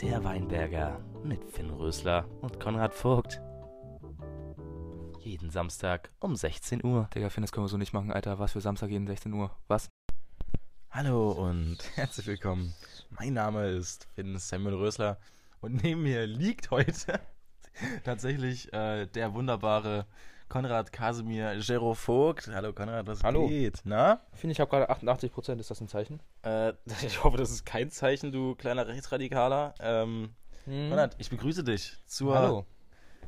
Der Weinberger mit Finn Rösler und Konrad Vogt. Jeden Samstag um 16 Uhr. Digga, Finn, das können wir so nicht machen, Alter. Was für Samstag jeden 16 Uhr? Was? Hallo und herzlich willkommen. Mein Name ist Finn Samuel Rösler und neben mir liegt heute tatsächlich äh, der wunderbare Konrad Kasimir Gero Vogt. Hallo Konrad, was Hallo. geht? Na? Finn, ich habe gerade 88 Prozent. Ist das ein Zeichen? Äh, ich hoffe, das ist kein Zeichen, du kleiner Rechtsradikaler. Ähm, Hm. Konrad, ich begrüße dich zur Hallo.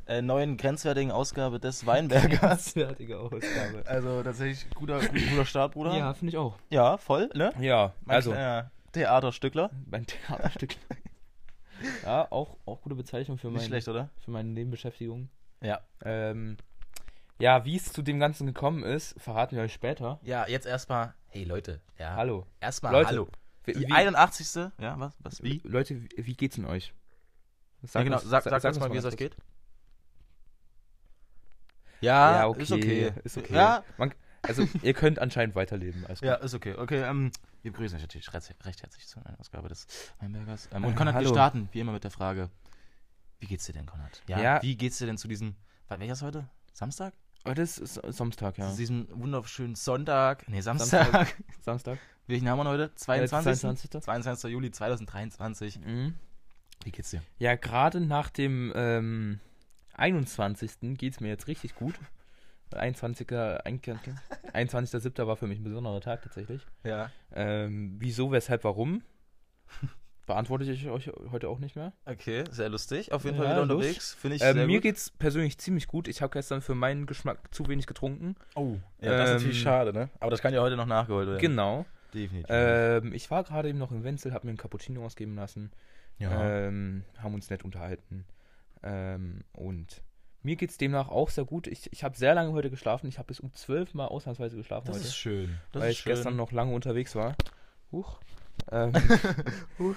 äh, neuen grenzwertigen Ausgabe des Weinbergers. Fertige Ausgabe. also tatsächlich guter, guter Start, Bruder. Ja, finde ich auch. Ja, voll, ne? Ja, Mein also Theaterstückler. mein Theaterstück. ja, auch, auch gute Bezeichnung für, Nicht mein, schlecht, oder? für meine Nebenbeschäftigung. Ja. Ähm, ja, wie es zu dem Ganzen gekommen ist, verraten wir euch später. Ja, jetzt erstmal, hey Leute, ja. Hallo. Erstmal Leute, hallo. Wie, Die wie, 81. Ja, was? Was? Wie? Leute, wie, wie geht's denn euch? ja, genau. uns- Sag, sag, uns uns mal, wie es euch geht. Ja, Ja, okay. ist okay. Ist okay. Ja, Man, also, ihr könnt anscheinend weiterleben. Ja, ist okay. Okay, ähm, wir begrüßen euch natürlich recht, herzlich zu einer Ausgabe des Weinbergers. Ähm, und Äh, Konrad, wir hallo. starten wie immer mit der Frage, wie geht's dir denn, Konrad? Ja, Ja. Wie geht's dir denn zu diesem, was, welcher ist heute? Samstag? Heute ist S- Samstag, ja. Zu diesem wunderschönen Sonntag. Nee, Samstag. Samstag. Welchen haben wir heute? 22. 22. 22. Juli 2023. Mhm. Wie geht's dir? Ja, gerade nach dem ähm, 21. geht es mir jetzt richtig gut. 21er, ein- 21.07. war für mich ein besonderer Tag tatsächlich. Ja. Ähm, wieso, weshalb, warum? Beantworte ich euch heute auch nicht mehr. Okay, sehr lustig. Auf jeden Ja, Fall wieder unterwegs. Finde ich Ähm, sehr mir gut. geht's persönlich ziemlich gut. Ich habe gestern für meinen Geschmack zu wenig getrunken. Oh, ja, das ist natürlich Ähm, schade, ne? Aber das kann ja heute noch nachgeholt werden. Genau. Definitiv. Ähm, ich war gerade eben noch in Wenzel, habe mir einen Cappuccino ausgeben lassen. ja. ähm, haben uns nett unterhalten. Ähm, und mir geht es demnach auch sehr gut. Ich, ich habe sehr lange heute geschlafen. Ich habe bis um 12 Mal ausnahmsweise geschlafen das heute, ist schön. Das weil ist ich schön. gestern noch lange unterwegs war. Huch. Ähm,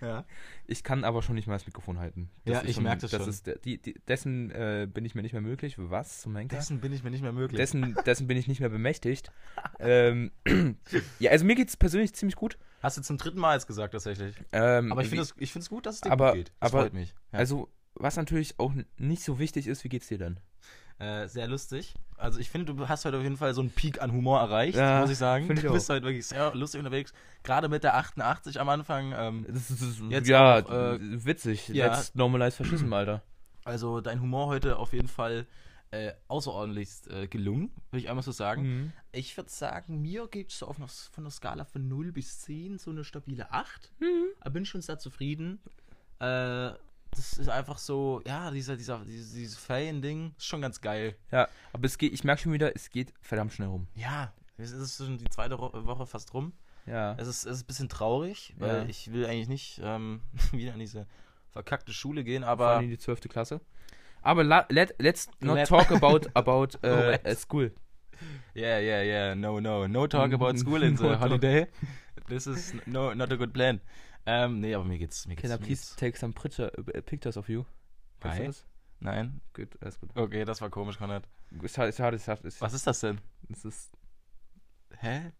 Ja. ich kann aber schon nicht mal das Mikrofon halten. Ja, ist ich merk das das schon. Ist die, die, dessen äh, bin ich mir nicht mehr möglich. Was zum Henker? Dessen bin ich mir nicht mehr möglich. Dessen, dessen bin ich nicht mehr bemächtigt. ähm, ja, also mir geht es persönlich ziemlich gut. Hast du zum dritten Mal jetzt gesagt, tatsächlich. Ähm, Aber ich finde es gut, dass es dir Aber- gut geht. Das aber- freut mich. Ja. Also, was natürlich auch nicht so wichtig ist, wie geht's dir denn? Äh, sehr lustig. Also ich finde, du hast heute auf jeden Fall so einen Peak an Humor erreicht, Ja, muss ich sagen. ich du bist heute wirklich sehr lustig unterwegs. Gerade mit der 88 am Anfang. Ähm, Das ist, das ist Jetzt ja, auch, äh, witzig. ja. Let's normalize Faschism, Alter. also dein Humor heute auf jeden Fall äh, außerordentlich äh, gelungen, würde ich einmal so sagen. Mhm. Ich würde sagen, mir gibt es so auf einer, von der Skala von 0 bis 10 so eine stabile 8. Mhm. Da bin ich schon sehr zufrieden. Äh, das ist einfach so, ja, dieser, dieser, dieses, dieses Ferien-Ding ist schon ganz geil. Ja, aber es geht, ich merke schon wieder, es geht verdammt schnell rum. Ja, es ist schon die zweite Woche fast rum. Ja. Es ist, es ist ein bisschen traurig, weil Ja. ich will eigentlich nicht ähm, wieder in diese verkackte Schule gehen, Vor aber allem in die 12. Klasse. Aber la, let, let's not Let- talk about, about Let. äh, school. yeah, yeah, yeah, no, no, no talk about school in the No holiday. This is no, not a good plan. Ähm, nee, aber mir geht's, mir geht's. Can I mir please geht's- take some äh, pictures of you? Kannst du Hi. das? Nein? Gut, alles gut. Okay, das war komisch, Konrad. Schade, ist schade, ist schade. Ist, Was ist das denn? Es ist, Hä?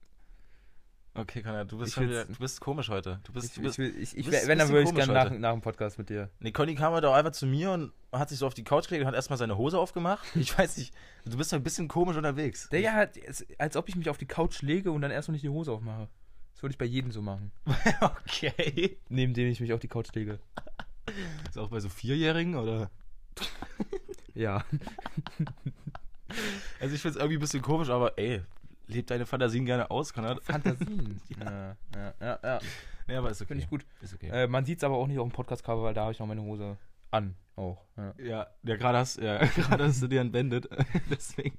Okay, Konrad, du bist, wieder, du bist komisch heute. Du bist, ich, du bist, ich, ich, ich, bist- wenn, dann würde ich gerne nach, nach dem Podcast mit dir. Nee, Conny kam heute auch einfach zu mir und hat sich so auf die Couch gelegt und hat erstmal seine Hose aufgemacht. Ich weiß nicht, du bist ein bisschen komisch unterwegs. Der ja, als ob ich mich auf die Couch lege und dann erst noch nicht die Hose aufmache. Das würde ich bei jedem so machen. okay. Neben dem ich mich auf die Couch lege. Ist auch bei so Vierjährigen oder? Ja. Also ich finde es irgendwie ein bisschen komisch, aber ey, lebt deine Fantasien gerne aus, Konrad. Fantasien. ja. Ja, ja, ja. Nee, aber ist okay. Finde ich gut. Ist okay. Äh, man sieht es aber auch nicht auf dem Podcast-Cover, weil da habe ich noch meine Hose an. Auch. Ja. ja, ja gerade hast, ja, gerade hast du dir entwendet. Deswegen.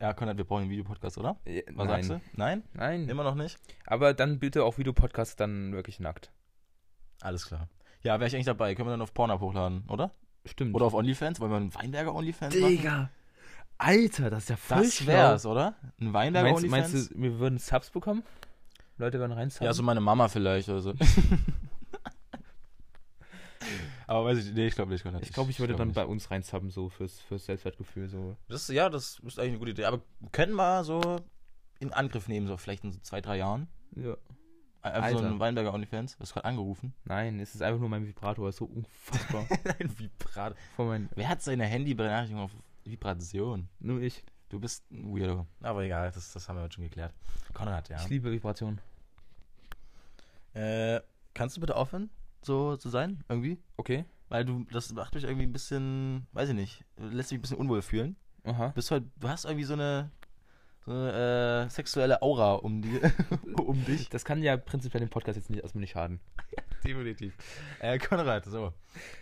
Ja, Konrad, wir brauchen einen Videopodcast, oder? Was Nein. sagst du? Nein? Nein. Immer noch nicht? Aber dann bitte auch Videopodcast dann wirklich nackt. Alles klar. Ja, wäre ich eigentlich dabei. Können wir dann auf Pornhub hochladen, oder? Stimmt. Oder auf OnlyFans? Wollen wir einen Weinberger OnlyFans machen? Digga. Alter, das ist ja voll Das wär's, oder? Ein Weinberger Meinst, OnlyFans? meinst du, wir würden Subs bekommen? Leute werden rein ja, so meine Mama vielleicht oder so. Aber weiß ich, nee, ich glaube nicht. Konrad. ich glaube, ich würde glaub dann nicht. bei uns reinsubben, so fürs, fürs Selbstwertgefühl. So. Das, ja, das ist eigentlich eine gute Idee. Aber können wir so in Angriff nehmen, so vielleicht in so zwei, drei Jahren. Ja. Einfach so ein Weinberger OnlyFans. Du hast gerade angerufen. Nein, es ist einfach nur mein Vibrator, ist so unfassbar. Ein Vibrat. Von mein, Wer hat seine Handybenachrichtigung auf Vibration? nur ich. Du bist ein Weirdo. Aber egal, das, das haben wir heute schon geklärt. Konrad, ja. Ich liebe Vibrationen. Äh, kannst du bitte aufhören, so zu sein, irgendwie? Okay. Weil du, das macht mich irgendwie ein bisschen, weiß ich nicht, lässt mich ein bisschen unwohl fühlen. Aha. Bist halt, du hast irgendwie so eine, so eine äh, sexuelle Aura um, die, um dich. Das kann ja prinzipiell dem Podcast jetzt nicht erstmal nicht schaden. Definitiv. Äh, Konrad, so.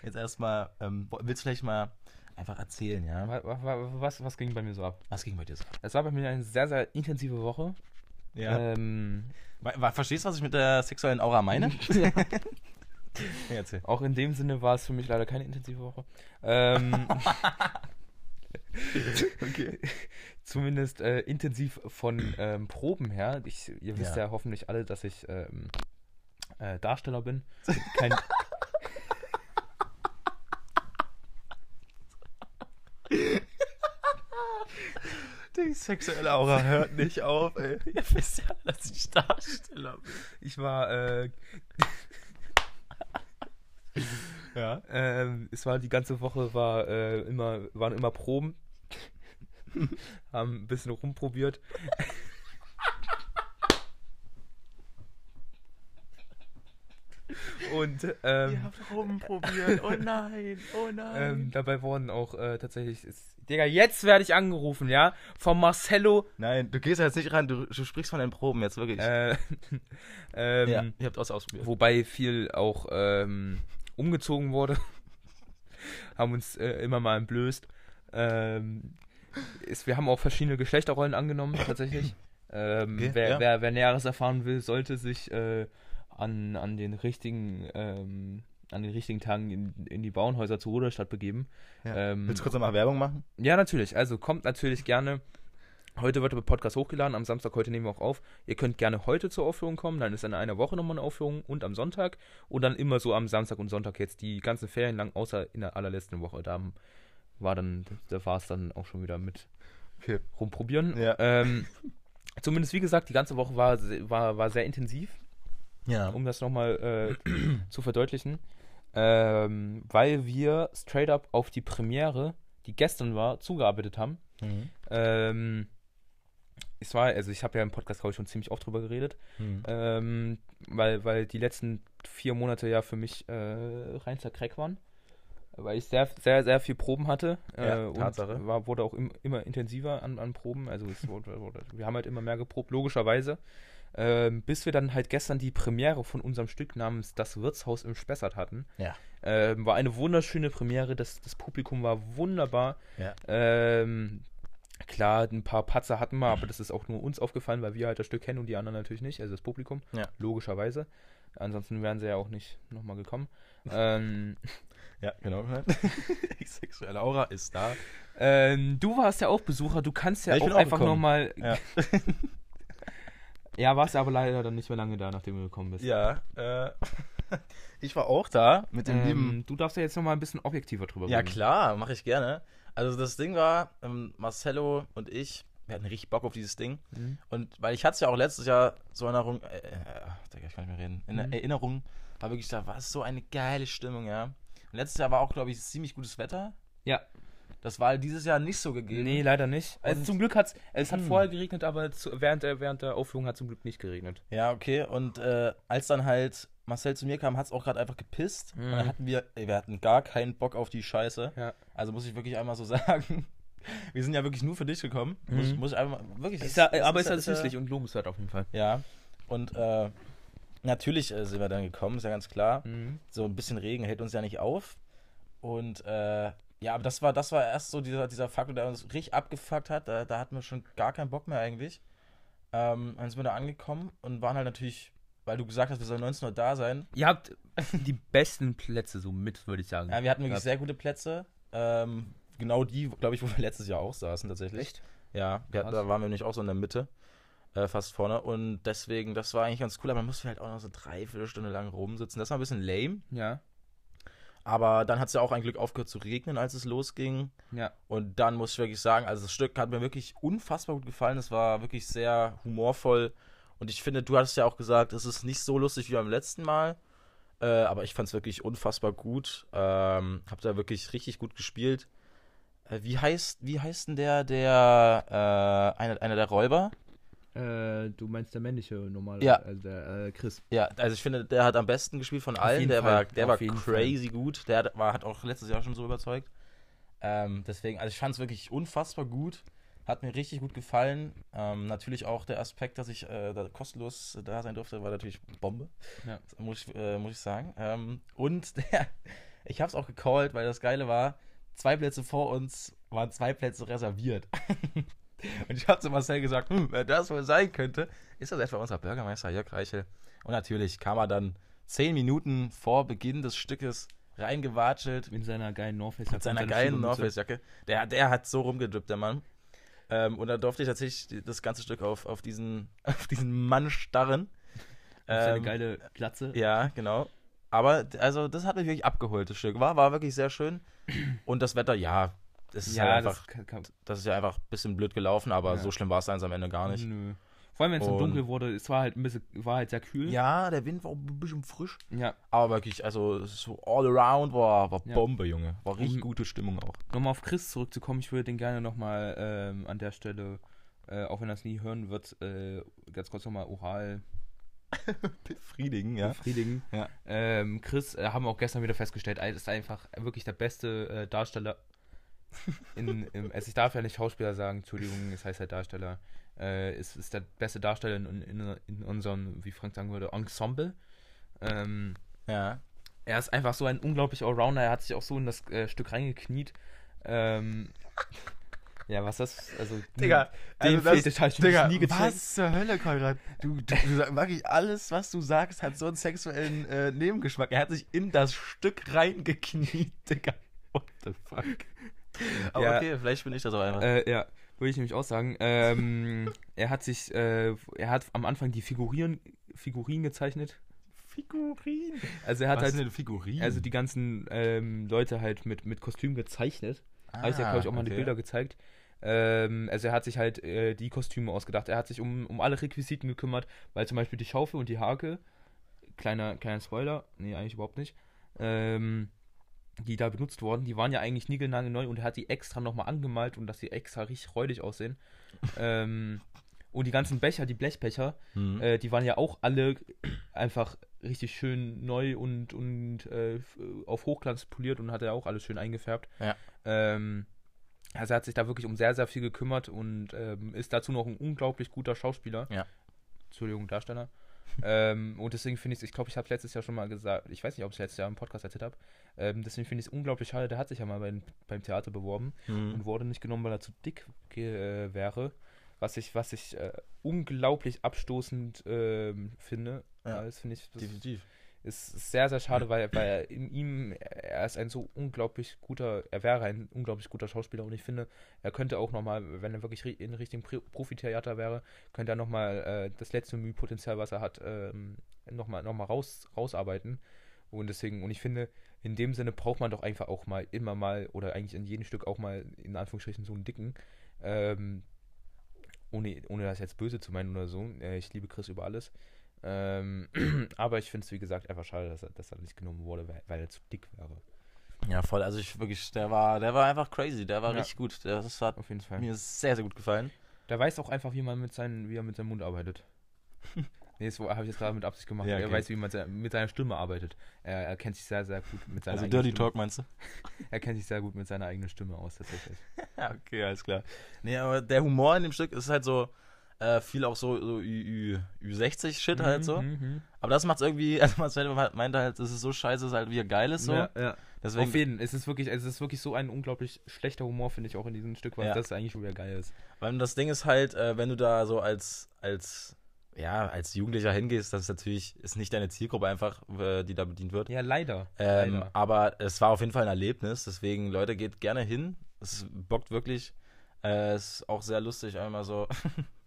Jetzt erstmal, ähm, willst du vielleicht mal einfach erzählen, ja? Wa- wa- wa- Was, was ging bei mir so ab? Was ging bei dir so? ab? Es war bei mir eine sehr, sehr intensive Woche. Ähm, Wa- wa- Verstehst du, was ich mit der sexuellen Aura meine? ja. Erzähl. Auch in dem Sinne war es für mich leider keine intensive Woche. Ähm, Okay. zumindest äh, intensiv von ähm, Proben her. Ich, ihr wisst Ja. ja. hoffentlich alle, dass ich ähm, äh, Darsteller bin. Kein, Die sexuelle Aura hört nicht auf, ey. Ihr wisst ja, dass ich Darsteller bin. ich war, äh, Ja. ähm, es war die ganze Woche war äh, immer, waren immer Proben. Haben ein bisschen rumprobiert. Und ähm, Ihr habt rumprobiert. Oh nein, oh nein. ähm, dabei wurden auch äh, tatsächlich. Ist, Digga, jetzt werde ich angerufen, ja? Von Marcello. nein, du gehst jetzt nicht ran, du, du sprichst von den Proben jetzt wirklich. Äh, ähm, ja, ihr habt das ausprobiert. Wobei viel auch ähm, umgezogen wurde. haben uns äh, immer mal entblößt. Ähm, ist, wir haben auch verschiedene Geschlechterrollen angenommen, tatsächlich. Ähm, Okay, wer, ja. wer, wer Näheres erfahren will, sollte sich äh, an, an den richtigen ähm, an den richtigen Tagen in, in die Bauernhäuser zur Ruderstadt begeben. Ja. Ähm, Willst du kurz nochmal Werbung machen? ja, natürlich. Also kommt natürlich gerne. Heute wird der Podcast hochgeladen, am Samstag heute nehmen wir auch auf. Ihr könnt gerne heute zur Aufführung kommen, dann ist in einer Woche nochmal eine Aufführung und am Sonntag und dann immer so am Samstag und Sonntag jetzt die ganzen Ferien lang, außer in der allerletzten Woche. Da war dann, da war es dann auch schon wieder mit Okay. rumprobieren. Ja. Ähm, zumindest wie gesagt, die ganze Woche war, war, war sehr intensiv Ja. um das nochmal äh, zu verdeutlichen, ähm, weil wir straight up auf die Premiere, die gestern war, zugearbeitet haben. Mhm. Ähm, es war, also ich habe ja im Podcast, glaube ich, schon ziemlich oft drüber geredet, Mhm. ähm, weil, weil die letzten vier Monate ja für mich äh, reinster Crack waren. Weil ich sehr, sehr, sehr viel Proben hatte Ja, äh, und Tatsache. war, wurde auch im, immer intensiver an, an Proben. Also es wurde, wurde, wir haben halt immer mehr geprobt, logischerweise. Ähm, bis wir dann halt gestern die Premiere von unserem Stück namens Das Wirtshaus im Spessart hatten. Ja. Ähm, war eine wunderschöne Premiere, das, das Publikum war wunderbar. Ja. Ähm, klar, ein paar Patzer hatten wir, aber das ist auch nur uns aufgefallen, weil wir halt das Stück kennen und die anderen natürlich nicht, also das Publikum, Ja. logischerweise. Ansonsten wären sie ja auch nicht nochmal gekommen. ähm, Ja, genau. Die sexuelle Aura ist da. ähm, du warst ja auch Besucher, du kannst ja, Ja, auch auch einfach nochmal. Ja. Ja, warst aber leider dann nicht mehr lange da, nachdem du gekommen bist. Ja, äh, ich war auch da mit dem lieben. Ähm, du darfst ja jetzt nochmal ein bisschen objektiver drüber Ja, reden. klar, mache ich gerne. Also das Ding war, ähm, Marcello und ich, wir hatten richtig Bock auf dieses Ding. Mhm. Und weil ich hatte es ja auch letztes Jahr so in Erinnerung, äh, äh, ich kann nicht mehr reden, in Mhm. Erinnerung, war wirklich, da war es so eine geile Stimmung, ja. Und letztes Jahr war auch, glaube ich, ziemlich gutes Wetter. Ja. Das war dieses Jahr nicht so gegeben. Nee, leider nicht. Also zum Glück hat's, es hat Hm. vorher geregnet, aber zu, während, der, während der Aufführung hat zum Glück nicht geregnet. Ja, okay. Und äh, als dann halt Marcel zu mir kam, hat es auch gerade einfach gepisst. Und dann Mhm. hatten wir, ey, wir hatten gar keinen Bock auf die Scheiße. Ja. Also muss ich wirklich einmal so sagen. Wir sind ja wirklich nur für dich gekommen. Muss, Mhm. muss ich einfach wirklich. Ist es- ja, es aber ist ja süßlich und lobenswert auf jeden Fall. Ja. Und äh, natürlich äh, sind wir dann gekommen, ist ja ganz klar. Mhm. So ein bisschen Regen hält uns ja nicht auf. Und äh, ja, aber das war, das war erst so dieser, dieser Faktor, der uns richtig abgefuckt hat. Da, da hatten wir schon gar keinen Bock mehr eigentlich. Ähm, dann sind wir da angekommen und waren halt natürlich, weil du gesagt hast, wir sollen 19 Uhr da sein. Ihr habt die besten Plätze so mit, würde ich sagen. Ja, wir hatten wirklich sehr gute Plätze. Ähm, genau die, glaube ich, wo wir letztes Jahr auch saßen tatsächlich. Echt? Ja, wir da waren wir nämlich auch so in der Mitte, äh, fast vorne. Und deswegen, das war eigentlich ganz cool, aber man musste halt auch noch so dreiviertel Stunde lang rumsitzen. Das war ein bisschen lame. Ja. Aber dann hat es ja auch ein Glück aufgehört zu regnen, als es losging. Ja. Und dann muss ich wirklich sagen, also das Stück hat mir wirklich unfassbar gut gefallen. Es war wirklich sehr humorvoll Und ich finde, du hattest ja auch gesagt, es ist nicht so lustig wie beim letzten Mal. Äh, aber ich fand es wirklich unfassbar gut. Ähm, hab da wirklich richtig gut gespielt. Äh, wie heißt, wie heißt denn der, der, äh, einer, einer der Räuber? Äh, du meinst der männliche normale, Ja. also der äh, Chris. Ja, also ich finde, der hat am besten gespielt von allen. Der Fall, war, der auf war crazy gut. Der hat, war, hat auch letztes Jahr schon so überzeugt. Ähm, deswegen, also ich fand es wirklich unfassbar gut. Hat mir richtig gut gefallen. Ähm, natürlich auch der Aspekt, dass ich äh, da kostenlos da sein durfte, war natürlich Bombe. Ja. Muss ich, äh, muss ich sagen. Ähm, und der, ich habe es auch gecallt, weil das Geile war, zwei Plätze vor uns waren zwei Plätze reserviert. und ich habe zu Marcel gesagt, hm, wer das wohl sein könnte, ist das etwa unser Bürgermeister Jörg Reichel. Und natürlich kam er dann zehn Minuten vor Beginn des Stückes reingewatschelt Mit seiner geilen North Face. mit seiner geilen North Face Jacke. Der, der hat so rumgedrippt, der Mann. Ähm, und da durfte ich tatsächlich das ganze Stück auf, auf, diesen, auf diesen Mann starren. Seine Ähm, geile Glatze. Ja, genau. Aber also das hat mich wirklich abgeholt, das Stück. War, war wirklich sehr schön. Und das Wetter, ja, das ist halt einfach, das kann, kann, das ist ja einfach ein bisschen blöd gelaufen, aber Ja. so schlimm war es dann am Ende gar nicht. Nö. Vor allem, wenn es dann dunkel wurde, es war halt ein bisschen, war halt sehr kühl. Ja, der Wind war auch ein bisschen frisch. Ja. Aber wirklich, also so all around war, war Ja. Bombe, Junge. War richtig Und- gute Stimmung auch. Nochmal auf Chris zurückzukommen, ich würde den gerne nochmal ähm, an der Stelle, äh, auch wenn er es nie hören wird, äh, ganz kurz nochmal oral Befriedigen, ja. befriedigen. Ja. Ähm, Chris, äh, haben wir auch gestern wieder festgestellt, er ist einfach wirklich der beste äh, Darsteller. In, im, also ich darf ja nicht Schauspieler sagen, Entschuldigung, es heißt halt Darsteller. Äh, ist, ist der beste Darsteller in, in, in unserem, wie Frank sagen würde, Ensemble. Ähm, Ja. er ist einfach so ein unglaublicher Allrounder. Er hat sich auch so in das äh, Stück reingekniet. Ähm, ja, was das? Also, Digga, den also das- ich Digga, nie gezeigt. was zur Hölle, Konrad? Du, du, du wirklich alles, was du sagst, hat so einen sexuellen äh, Nebengeschmack. Er hat sich in das Stück reingekniet, Digga. What the fuck? Aber Ja. okay, vielleicht bin ich das auch einfach. Äh, ja, würde ich nämlich auch sagen. Ähm, er hat sich, äh, er hat am Anfang die Figuren, Figuren gezeichnet. Figurin. Also er hat was halt, sind denn Figurin? also die ganzen ähm, Leute halt mit, mit Kostüm gezeichnet. Habe ich Ah, glaube ich, auch mal die okay. Bilder gezeigt. Ähm, also er hat sich halt äh, die Kostüme ausgedacht. Er hat sich um, um alle Requisiten gekümmert, weil zum Beispiel die Schaufel und die Hake, kleiner, kleiner Spoiler, nee, eigentlich überhaupt nicht, ähm, die da benutzt wurden, die waren ja eigentlich niegelnagelneu und er hat die extra nochmal angemalt und dass die extra richtig räudig aussehen. ähm, und die ganzen Becher, die Blechbecher, Hm. äh, die waren ja auch alle einfach richtig schön neu und, und äh, auf Hochglanz poliert und hat er auch alles schön eingefärbt. Ja. Ähm, also er hat sich da wirklich um sehr, sehr viel gekümmert und ähm, ist dazu noch ein unglaublich guter Schauspieler. Ja. Entschuldigung, Darsteller. Ähm, und deswegen finde ich es, ich glaube, ich habe letztes Jahr schon mal gesagt, ich weiß nicht, ob ich es letztes Jahr im Podcast erzählt habe, ähm, deswegen finde ich es unglaublich schade, der hat sich ja mal beim, beim Theater beworben Hm. und wurde nicht genommen, weil er zu dick äh, wäre. Was ich, was ich äh, unglaublich abstoßend ähm, finde. Ja, Äh, das finde ich das Definitiv. Ist ist sehr, sehr schade, weil, weil er in ihm, er ist ein so unglaublich guter, er wäre ein unglaublich guter Schauspieler und ich finde, er könnte auch nochmal, wenn er wirklich in Richtung Profitheater wäre, könnte er nochmal äh, das letzte Mühpotenzial, was er hat, ähm, nochmal noch mal raus, rausarbeiten. Und deswegen, und ich finde, in dem Sinne braucht man doch einfach auch mal immer mal oder eigentlich in jedem Stück auch mal in Anführungsstrichen so einen dicken. Ähm, ohne, ohne das jetzt böse zu meinen oder so. Äh, ich liebe Chris über alles. Ähm, aber ich finde es, wie gesagt, einfach schade, dass er, dass er nicht genommen wurde, weil, weil er zu dick wäre. Ja, voll. Also ich wirklich, der war, der war einfach crazy. Der war Ja. richtig gut. Der, das hat Auf jeden Fall. mir sehr, sehr gut gefallen. Der weiß auch einfach, wie man mit seinen, wie er mit seinem Mund arbeitet. nee, das habe ich jetzt gerade mit Absicht gemacht. Ja, Er okay. weiß, wie man mit seiner Stimme arbeitet. Er, er kennt sich sehr, sehr gut mit seiner Also eigenen Dirty Stimme. Talk meinst du? Er kennt sich sehr gut mit seiner eigenen Stimme aus, tatsächlich. Ja, okay, alles klar. Nee, aber der Humor in dem Stück ist halt so äh, viel auch so, so Ü, Ü, Ü60-Shit halt so. Mhm, Aber das macht's irgendwie, also Marcel meinte halt, es ist so scheiße, es ist halt wieder geil ist so. Ja, ja. Deswegen, Auf jeden es ist wirklich, es ist wirklich so ein unglaublich schlechter Humor, finde ich auch in diesem Stück, weil Ja. das eigentlich schon wieder geil ist. weil das Ding ist halt, äh, wenn du da so als, als, ja, als Jugendlicher hingehst, das ist natürlich, ist nicht deine Zielgruppe einfach, die da bedient wird. Ja, leider. Ähm, leider. aber es war auf jeden Fall ein Erlebnis, deswegen, Leute, geht gerne hin. Es bockt wirklich. Äh, es ist auch sehr lustig, einmal so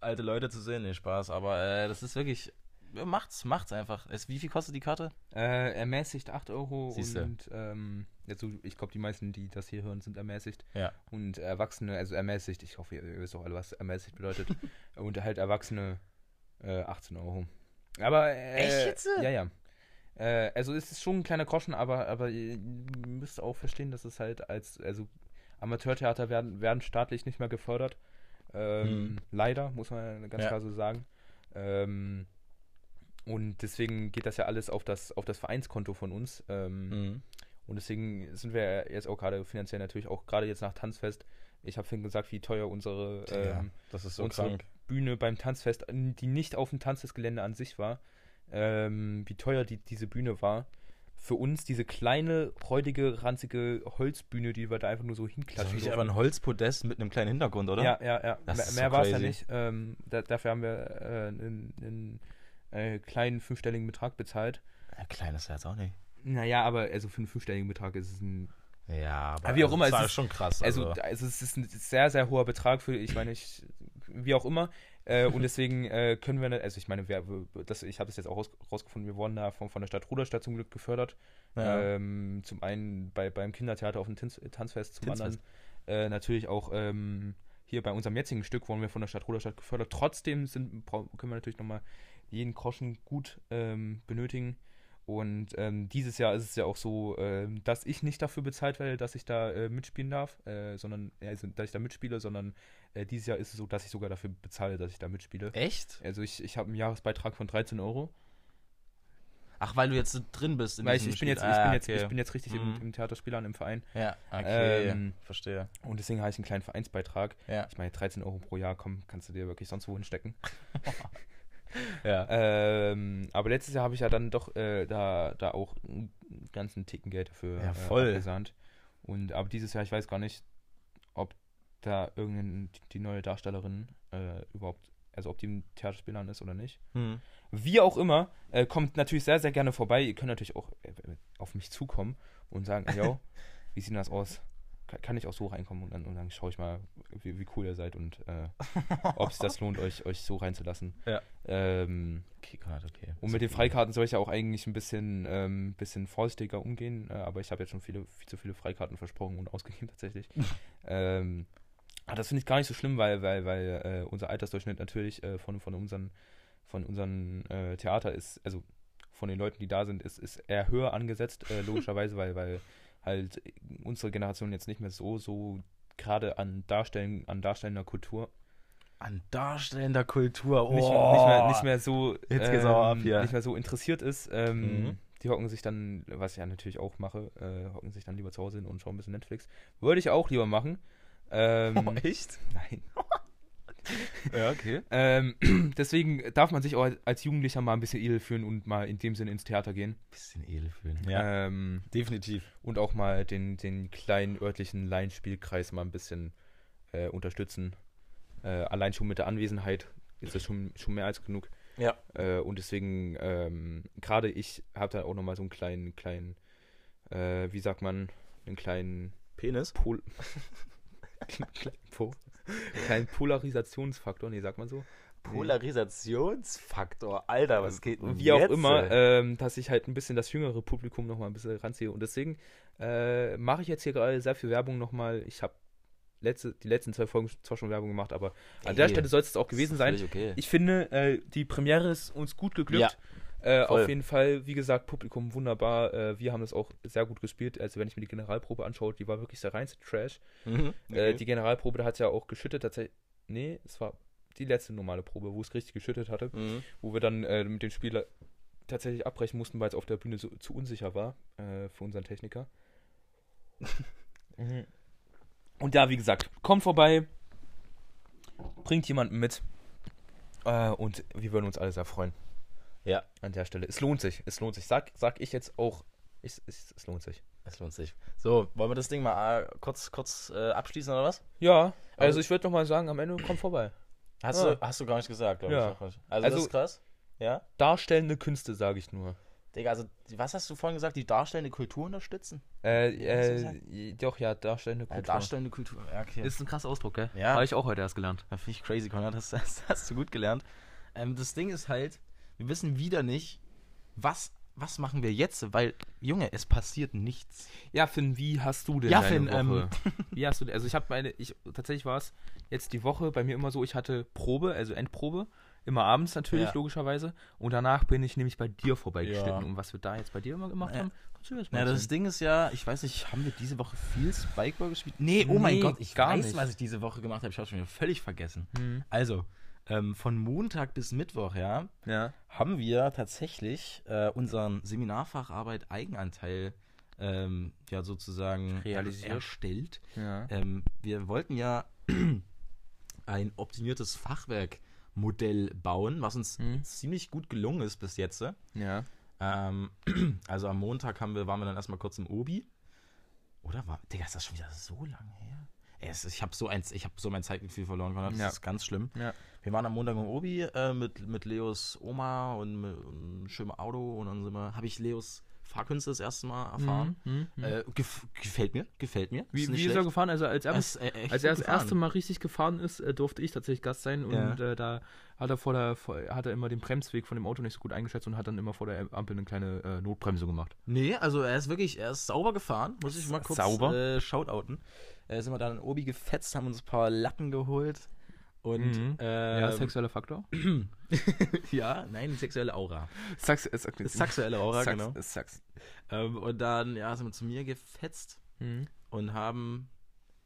alte Leute zu sehen. Nee, Spaß, aber äh, das ist wirklich. Macht's, macht's einfach. Es, wie viel kostet die Karte? Äh, ermäßigt 8 Euro Siehste. und ähm, jetzt so, ich glaube, die meisten, die das hier hören, sind ermäßigt. Ja. Und Erwachsene, also ermäßigt, ich hoffe, ihr, ihr wisst auch alle, was ermäßigt bedeutet. und halt Erwachsene Äh, 18 Euro. Aber, äh, Echt jetzt? Ja, ja. Äh, also es ist schon ein kleiner Groschen, aber, aber ihr müsst auch verstehen, dass es halt als, also Amateurtheater werden, werden staatlich nicht mehr gefördert. Ähm, Hm. Leider, muss man ganz Ja. klar so sagen. Ähm, und deswegen geht das ja alles auf das, auf das Vereinskonto von uns. Ähm, Mhm. Und deswegen sind wir jetzt auch gerade finanziell natürlich auch gerade jetzt nach Tanzfest. Ich habe vorhin gesagt, wie teuer unsere Digga, ähm, das ist so unsere krank. Bühne beim Tanzfest, die nicht auf dem Tanzfestgelände an sich war, ähm, wie teuer die, diese Bühne war. Für uns diese kleine, räudige, ranzige Holzbühne, die wir da einfach nur so Das ist hinklatschen. wirklich durften. einfach ein Holzpodest mit einem kleinen Hintergrund, oder? Ja, ja, ja. Das mehr ist so mehr war es ja nicht. Ähm, da, dafür haben wir äh, einen, einen äh, kleinen fünfstelligen Betrag bezahlt. ja klein ist er jetzt auch nicht. Naja, aber also für einen fünfstelligen Betrag ist es ein Ja, aber, Aber wie auch immer, das es ist ist- schon krass. Also, Also, also es ist ein sehr, sehr hoher Betrag für, ich meine, ich, wie auch immer. Äh, und deswegen äh, können wir, nicht, also ich meine, wir, das, ich habe das jetzt auch raus, rausgefunden, wir wurden da von, von der Stadt Ruderstadt zum Glück gefördert. ja. Ähm, zum einen bei, beim Kindertheater auf dem Tanz, Tanzfest, zum Tanzfest. anderen äh, natürlich auch ähm, hier bei unserem jetzigen Stück wurden wir von der Stadt Ruderstadt gefördert. Trotzdem sind, können wir natürlich nochmal jeden Groschen gut ähm, benötigen. Und ähm, dieses Jahr ist es ja auch so, ähm, dass ich nicht dafür bezahlt werde, dass ich da äh, mitspielen darf, äh, sondern, also, dass ich da mitspiele, sondern äh, dieses Jahr ist es so, dass ich sogar dafür bezahle, dass ich da mitspiele. Echt? Also ich, ich habe einen Jahresbeitrag von 13 Euro. Ach, weil du jetzt drin bist. In Weil ich, ich, bin jetzt, ich, Spiel. bin Ah, jetzt, okay. ich bin jetzt richtig im, Mhm. im Theaterspielern im Verein. Ja, okay. Ähm, verstehe. Und deswegen habe ich einen kleinen Vereinsbeitrag. Ja. Ich meine, 13 Euro pro Jahr, komm, kannst du dir wirklich sonst wo hinstecken. Ja. Ähm, aber letztes Jahr habe ich ja dann doch äh, da, da auch einen ganzen Ticken Geld dafür Ja, äh, voll. abgesahnt. Und aber dieses Jahr, ich weiß gar nicht, ob da irgendeine die neue Darstellerin äh, überhaupt, also ob die im Theaterspielern ist oder nicht. Hm. Wie auch immer, äh, kommt natürlich sehr, sehr gerne vorbei. Ihr könnt natürlich auch äh, auf mich zukommen und sagen, yo, wie sieht das aus? Kann, kann ich auch so reinkommen und dann, und dann schaue ich mal, wie, wie cool ihr seid und äh, ob es das lohnt, euch, euch so reinzulassen. Ja. Ähm, Okay, Gott, okay. und mit den Freikarten soll ich ja auch eigentlich ein bisschen, ähm, bisschen vorsichtiger umgehen, äh, aber ich habe jetzt schon viele, viel zu viele Freikarten versprochen und ausgegeben tatsächlich. ähm, aber das finde ich gar nicht so schlimm, weil, weil, weil äh, unser Altersdurchschnitt natürlich äh, von, von unseren, von unseren äh, Theater ist, also von den Leuten, die da sind, ist, ist eher höher angesetzt, äh, logischerweise, weil, weil halt unsere Generation jetzt nicht mehr so, so gerade an Darstellen, an darstellender Kultur An darstellender Kultur. Oh. nicht, nicht, mehr, nicht mehr so Jetzt geht's aber ab ähm, hier. nicht mehr so interessiert ist. Ähm, Mhm. Die hocken sich dann, was ich ja natürlich auch mache, äh, hocken sich dann lieber zu Hause hin und schauen ein bisschen Netflix. Würde ich auch lieber machen. Ähm, Oh, echt? Nein. Ja, okay. Ähm, deswegen darf man sich auch als Jugendlicher mal ein bisschen edel fühlen und mal in dem Sinne ins Theater gehen. Bisschen edel fühlen. Ja, Ähm, definitiv. und auch mal den, den kleinen örtlichen Laienspielkreis mal ein bisschen äh, unterstützen. Äh, allein schon mit der Anwesenheit ist das schon, schon mehr als genug. Ja. Äh, und deswegen, ähm, gerade ich habe da auch nochmal so einen kleinen, kleinen, äh, wie sagt man, einen kleinen Penis? Pol kleinen, po kleinen Polarisationsfaktor, nee, sagt man so. Polarisationsfaktor. Alter, was geht denn Wie auch jetzt? immer, ähm, dass ich halt ein bisschen das jüngere Publikum nochmal ein bisschen ranziehe. Und deswegen äh, mache ich jetzt hier gerade sehr viel Werbung nochmal. Ich habe letzte, die letzten zwei Folgen zwar schon Werbung gemacht, aber an der Ey, Stelle soll es auch gewesen sein. Okay. Ich finde, äh, die Premiere ist uns gut geglückt. Ja, äh, auf jeden Fall, wie gesagt, Publikum wunderbar. Äh, wir haben das auch sehr gut gespielt. Also wenn ich mir die Generalprobe anschaue, die war wirklich sehr reinste Trash. Mhm. Äh, die Generalprobe, da hat ja auch geschüttet. Tatsächlich, nee, es war die letzte normale Probe, wo es richtig geschüttet hatte. mhm. Wo wir dann äh, mit dem Spieler tatsächlich abbrechen mussten, weil es auf der Bühne so, zu unsicher war äh, für unseren Techniker. Mhm. Und ja, wie gesagt, kommt vorbei, bringt jemanden mit äh, und wir würden uns alle sehr freuen. Ja. An der Stelle. Es lohnt sich, es lohnt sich. Sag, sag ich jetzt auch, es, es, es lohnt sich. Es lohnt sich. So, wollen wir das Ding mal äh, kurz, kurz äh, abschließen oder was? Ja, also Also- ich würde noch mal sagen, am Ende kommt vorbei. Hast, Ja. du, hast du gar nicht gesagt, glaube Ja. ich. Also, Also- das ist krass. Ja? Darstellende Künste, sage ich nur. Digga, also, was hast du vorhin gesagt? Die darstellende Kultur unterstützen? Äh, äh, doch, ja, darstellende Ja, Kultur. darstellende Kultur. Ja, okay. ist ein krasser Ausdruck, gell? Ja. Habe ich auch heute erst gelernt. Finde ich crazy, Konrad. Das, das hast du gut gelernt. Ähm, das Ding ist halt, wir wissen wieder nicht, was, was machen wir jetzt? Weil, Junge, es passiert nichts. Ja, Finn, wie hast du denn Ja, deine Finn, Woche? wie hast du denn, also ich habe meine, ich, tatsächlich war es jetzt die Woche bei mir immer so, ich hatte Probe, also Endprobe, Immer abends natürlich, Ja. logischerweise. Und danach bin ich nämlich bei dir vorbeigeschnitten. Ja. Und was wir da jetzt bei dir immer gemacht haben, kannst du jetzt mal Ja, das erzählen. Ding ist ja, ich weiß nicht, haben wir diese Woche viel Spikeball gespielt? Nee, oh mein Nee, Gott, ich gar weiß, nicht. was ich diese Woche gemacht habe. Ich habe schon wieder völlig vergessen. Hm. Also, ähm, von Montag bis Mittwoch, ja, Ja. haben wir tatsächlich äh, unseren Seminarfacharbeit Eigenanteil ähm, ja sozusagen Realisiert. erstellt. Ja. Ähm, wir wollten ja ein optimiertes Fachwerkmodell bauen, was uns Hm. ziemlich gut gelungen ist bis jetzt. Ja. Ähm, also am Montag haben wir, waren wir dann erstmal kurz im Obi. Oder war, Digga, ist das schon wieder so lange her? Es, ich habe so, eins- ich so mein Zeitgefühl verloren, das Ja. ist ganz schlimm. Ja. Wir waren am Montag im Obi äh, mit, mit Leos Oma und mit einem schönen Auto und dann sind wir, habe ich Leos Fahrkünste das erste Mal erfahren. Hm, hm, hm. Äh, gef gefällt mir, gefällt mir. wie Ist wie ist er gefahren? Also als er, ist, äh, als er das erste. Mal richtig gefahren ist, äh, durfte ich tatsächlich Gast sein. Und Ja. äh, da hat er vor der, vor, hat er immer den Bremsweg von dem Auto nicht so gut eingeschätzt und hat dann immer vor der Ampel eine kleine äh, Notbremse gemacht. Nee, also er ist wirklich, er ist sauber gefahren, muss ich mal kurz Sauber? Äh, shoutouten. Äh, sind wir dann in Obi gefetzt, haben uns ein paar Latten geholt. Und Mhm. ähm, ja, sexueller Faktor. ja, nein, sexuelle Aura. Sax, äh, Sax, Sexuelle Aura, Sax, genau. äh, Sax. Ähm, und dann, ja, sind wir zu mir gefetzt Mhm. und haben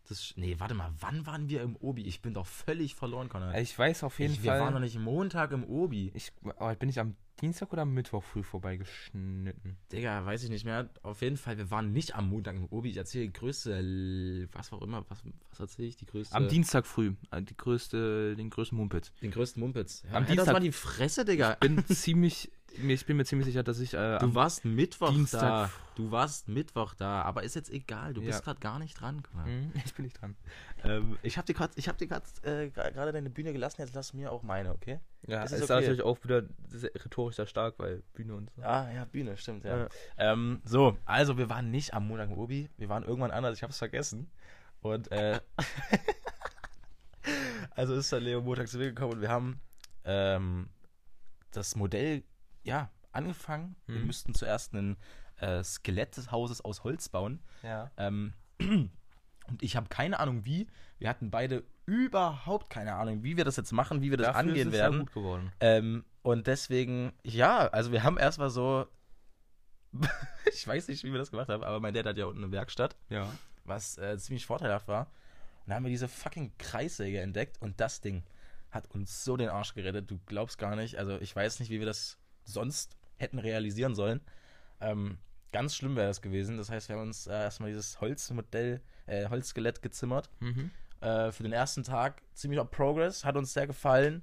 das. Nee, warte mal, wann waren wir im Obi? Ich bin doch völlig verloren, Konrad. Ich weiß auf jeden ich, Fall. Wir waren noch nicht Montag im Obi. ich, aber bin ich am Dienstag oder am Mittwoch früh vorbeigeschnitten? Digga, weiß ich nicht mehr. Auf jeden Fall, wir waren nicht am Montag im Obi. Ich erzähle die größte, was auch immer, was, was erzähle ich? Die größte. Am Dienstag früh. äh, Die größte, den größten Mumpitz. Den größten Mumpitz. Ja, Am halt das Dienstag- mal die Fresse, Digga. Bin ziemlich, ich bin mir ziemlich sicher, dass ich äh, Du am- warst Mittwoch Dienstag- da. Du warst Mittwoch da, aber ist jetzt egal. Du Ja. bist gerade gar nicht dran. Mhm, ich bin nicht dran. Ähm, ich habe dir gerade hab äh, gerade deine Bühne gelassen, jetzt lass mir auch meine, okay? Ja, Es ist, ist okay. natürlich auch wieder rhetorisch sehr stark, weil Bühne und so. Ah, ja, Bühne, stimmt, ja. Ja. Ähm, so, also wir waren nicht am Montag im Obi, wir waren irgendwann anders, ich habe es vergessen. Und, äh, also ist dann Leo Montag zu mir gekommen und wir haben ähm, das Modell, ja, angefangen. Wir Mhm. müssten zuerst ein äh, Skelett des Hauses aus Holz bauen. Ja. Ähm, und ich habe keine Ahnung wie. Wir hatten beide überhaupt keine Ahnung, wie wir das jetzt machen, wie wir das Dafür angehen ist es werden. Ja gut geworden. Ähm, und deswegen, ja, also wir haben erstmal so, ich weiß nicht, wie wir das gemacht haben, aber mein Dad hat ja unten eine Werkstatt, Ja. was äh, ziemlich vorteilhaft war. Und da haben wir diese fucking Kreissäge entdeckt und das Ding hat uns so den Arsch gerettet, du glaubst gar nicht. Also ich weiß nicht, wie wir das sonst hätten realisieren sollen. Ähm, ganz schlimm wäre das gewesen. Das heißt, wir haben uns äh, erstmal dieses Holzmodell, äh, Holzskelett gezimmert Mhm. äh, für den ersten Tag ziemlicher Progress, hat uns sehr gefallen.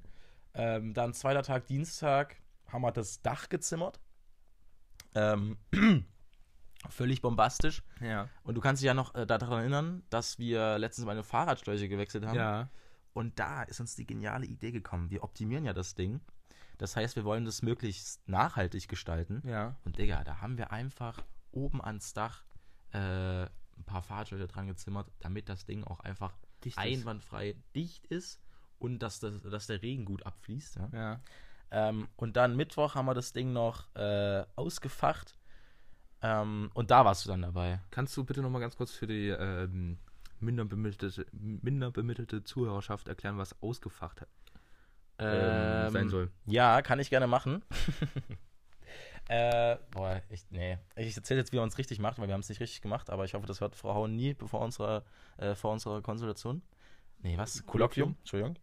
Ähm, dann zweiter Tag, Dienstag, haben wir das Dach gezimmert. Ähm, völlig bombastisch. Ja. Und du kannst dich ja noch äh, daran erinnern, dass wir letztens mal eine Fahrradschläuche gewechselt haben. Ja. Und da ist uns die geniale Idee gekommen. Wir optimieren ja das Ding. Das heißt, wir wollen das möglichst nachhaltig gestalten. Ja. Und Digga, da haben wir einfach oben ans Dach äh, ein paar Fahrradschläuche dran gezimmert, damit das Ding auch einfach Dicht ist. einwandfrei dicht ist und dass, das, dass der Regen gut abfließt. Ja? Ja. Ähm, und dann Mittwoch haben wir das Ding noch äh, ausgefacht. Ähm, und da warst du dann dabei. Kannst du bitte nochmal ganz kurz für die ähm, minder, bemittelte, minder bemittelte Zuhörerschaft erklären, was ausgefacht ähm, sein soll? Ja, kann ich gerne machen. äh, boah, ich, nee. Ich erzähle jetzt, wie man es richtig macht, weil wir haben es nicht richtig gemacht, aber ich hoffe, das hört Frau Hauen nie bevor unserer, äh, vor unserer Konsultation. Nee, was? Kolloquium? Entschuldigung.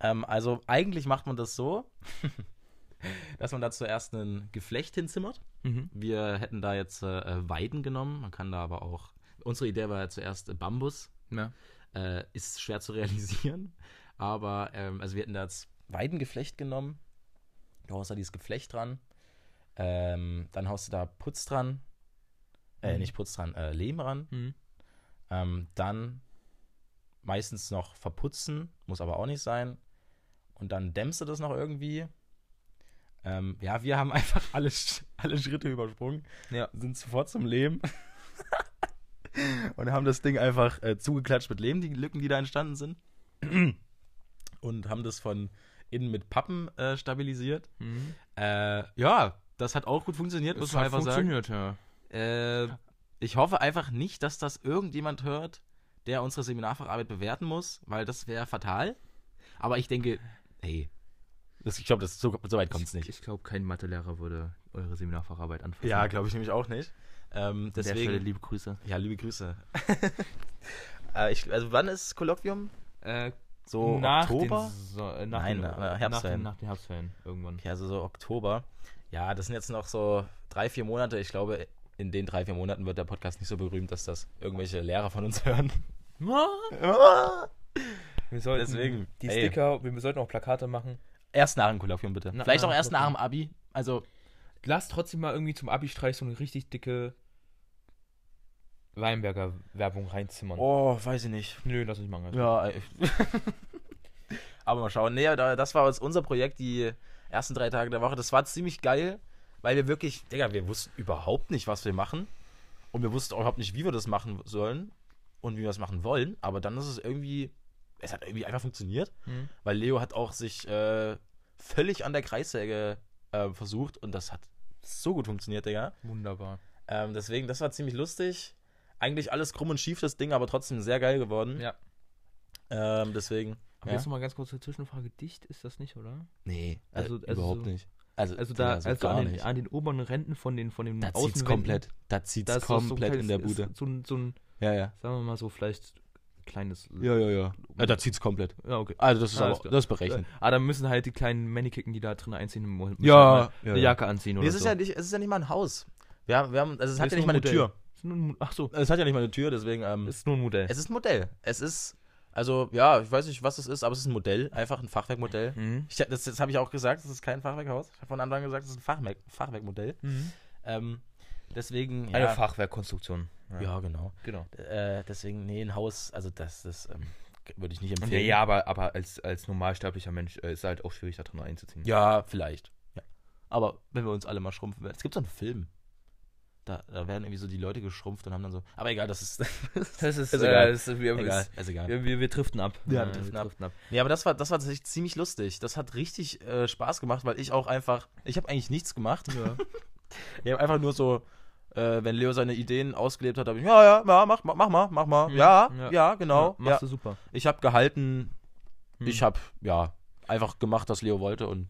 Ähm, also, eigentlich macht man das so, dass man da zuerst ein Geflecht hinzimmert. Mhm. Wir hätten da jetzt äh, Weiden genommen. Man kann da aber auch. Unsere Idee war ja zuerst äh, Bambus. Ja. Äh, ist schwer zu realisieren. Aber, ähm, also wir hätten da jetzt Weidengeflecht genommen. Du haust da dieses Geflecht dran. Ähm, dann haust du da Putz dran. Äh, Mhm. nicht Putz dran, äh, Lehm ran. Mhm. Ähm, dann meistens noch verputzen, muss aber auch nicht sein. Und dann dämmst du das noch irgendwie. Ähm, ja, wir haben einfach alle, alle Schritte übersprungen, Ja. sind sofort zum Lehm und haben das Ding einfach äh, zugeklatscht mit Lehm, die Lücken, die da entstanden sind. und haben das von innen mit Pappen äh, stabilisiert. Mhm. Äh, ja, das hat auch gut funktioniert, muss man einfach sagen. funktioniert, ja. Äh, ich hoffe einfach nicht, dass das irgendjemand hört, der unsere Seminarfacharbeit bewerten muss, weil das wäre fatal. Aber ich denke, hey, Das, ich glaube, so, so weit kommt es nicht. Ich glaube, kein Mathelehrer würde eure Seminarfacharbeit anfassen. Ja, glaube ich nämlich auch nicht. Ähm, An der deswegen, Stelle liebe Grüße. ja, liebe Grüße. äh, ich, also wann ist Kolloquium? Äh, So nach Oktober? So äh, nach Nein, den, nach- nach nach, Herbstferien. den, nach den Herbstferien irgendwann. Okay, also so Oktober. Ja, das sind jetzt noch so drei, vier Monate. Ich glaube, in den drei, vier Monaten wird der Podcast nicht so berühmt, dass das irgendwelche Lehrer von uns hören. Wir sollten Deswegen, die ey. Sticker, wir sollten auch Plakate machen. Erst nach dem Kolloquium, bitte. Na- Vielleicht nach auch erst nach dem Abi. Also, Lass trotzdem mal irgendwie zum Abi-Streich so eine richtig dicke Weinberger Werbung reinzimmern. oh, weiß ich nicht. Nö, lass nicht machen. also. Ja, aber mal schauen. Nee, da- das war jetzt unser Projekt, die ersten drei Tage der Woche. Das war ziemlich geil, weil wir wirklich, Digga, wir wussten überhaupt nicht, was wir machen. Und wir wussten auch überhaupt nicht, wie wir das machen sollen und wie wir das machen wollen. Aber dann ist es irgendwie, es hat irgendwie einfach funktioniert, Hm. weil Leo hat auch sich äh, völlig an der Kreissäge äh, versucht und das hat so gut funktioniert, Digga. Wunderbar. Ähm, deswegen, das war ziemlich lustig. Eigentlich alles krumm und schief, das Ding, aber trotzdem sehr geil geworden. Ja. Ähm, deswegen. Aber ja. jetzt noch mal ganz kurz eine Zwischenfrage. Dicht ist das nicht, oder? Nee, Also- also, also überhaupt so- nicht. Also, Also da, also gar an den, nicht. an den oberen Ränden von den von den Da zieht's komplett. Da zieht's da ist so- so ein komplett in der kleines- Bude. ist So ein, so ein, Ja, ja. sagen wir mal so, vielleicht kleines. Ja, ja, ja. ja da zieht's komplett. Ja, okay. Also das ist Alles aber, klar. das ist berechnet. Ah, da müssen halt die kleinen Mannekicken, die da drin einziehen, müssen Ja, halt ja, eine ja. Jacke anziehen Nee, oder es ist so. ja nicht, es ist ja nicht mal ein Haus. Wir haben, wir haben, also es hat ist ja nicht mal ein eine Modell. Tür. Ist nur ein- Ach so, Es hat ja nicht mal eine Tür, deswegen, ähm, ist nur ein Modell. es ist ein Modell. Es ist, also, ja, ich weiß nicht, was es ist, aber es ist ein Modell, einfach ein Fachwerkmodell. Mhm. Ich, das das habe ich auch gesagt, das ist kein Fachwerkhaus. Ich habe von Anfang an gesagt, es ist ein Fachwerk, Fachwerkmodell. Ähm, deswegen, ja. Eine Fachwerkkonstruktion. Ja, genau. genau. Äh, deswegen, nee, ein Haus, also das, das ähm, würde ich nicht empfehlen. Ja, aber, aber als, als normalsterblicher Mensch äh, ist halt auch schwierig, da drin einzuziehen. Ja, vielleicht. Ja. Aber wenn wir uns alle mal schrumpfen werden. Es gibt so einen Film. Da, da werden irgendwie so die Leute geschrumpft und haben dann so. Aber egal, das ist. Das ist, Ist äh, egal. ist, wir, egal, ist, ist egal. wir, wir, wir driften ab. Ja, Äh, wir driften ab. ab. Nee, aber das war, das war tatsächlich ziemlich lustig. Das hat richtig äh, Spaß gemacht, weil ich auch einfach. Ich habe eigentlich nichts gemacht. Ja. Ich habe einfach nur so. Äh, wenn Leo seine Ideen ausgelebt hat, habe ich, ja, ja, ja, mach, mach, mach mal, mach mal. Ja, ja, Ja. genau. Ja, Ja, machst du super. Ich habe gehalten, Hm. ich habe, ja, einfach gemacht, was Leo wollte und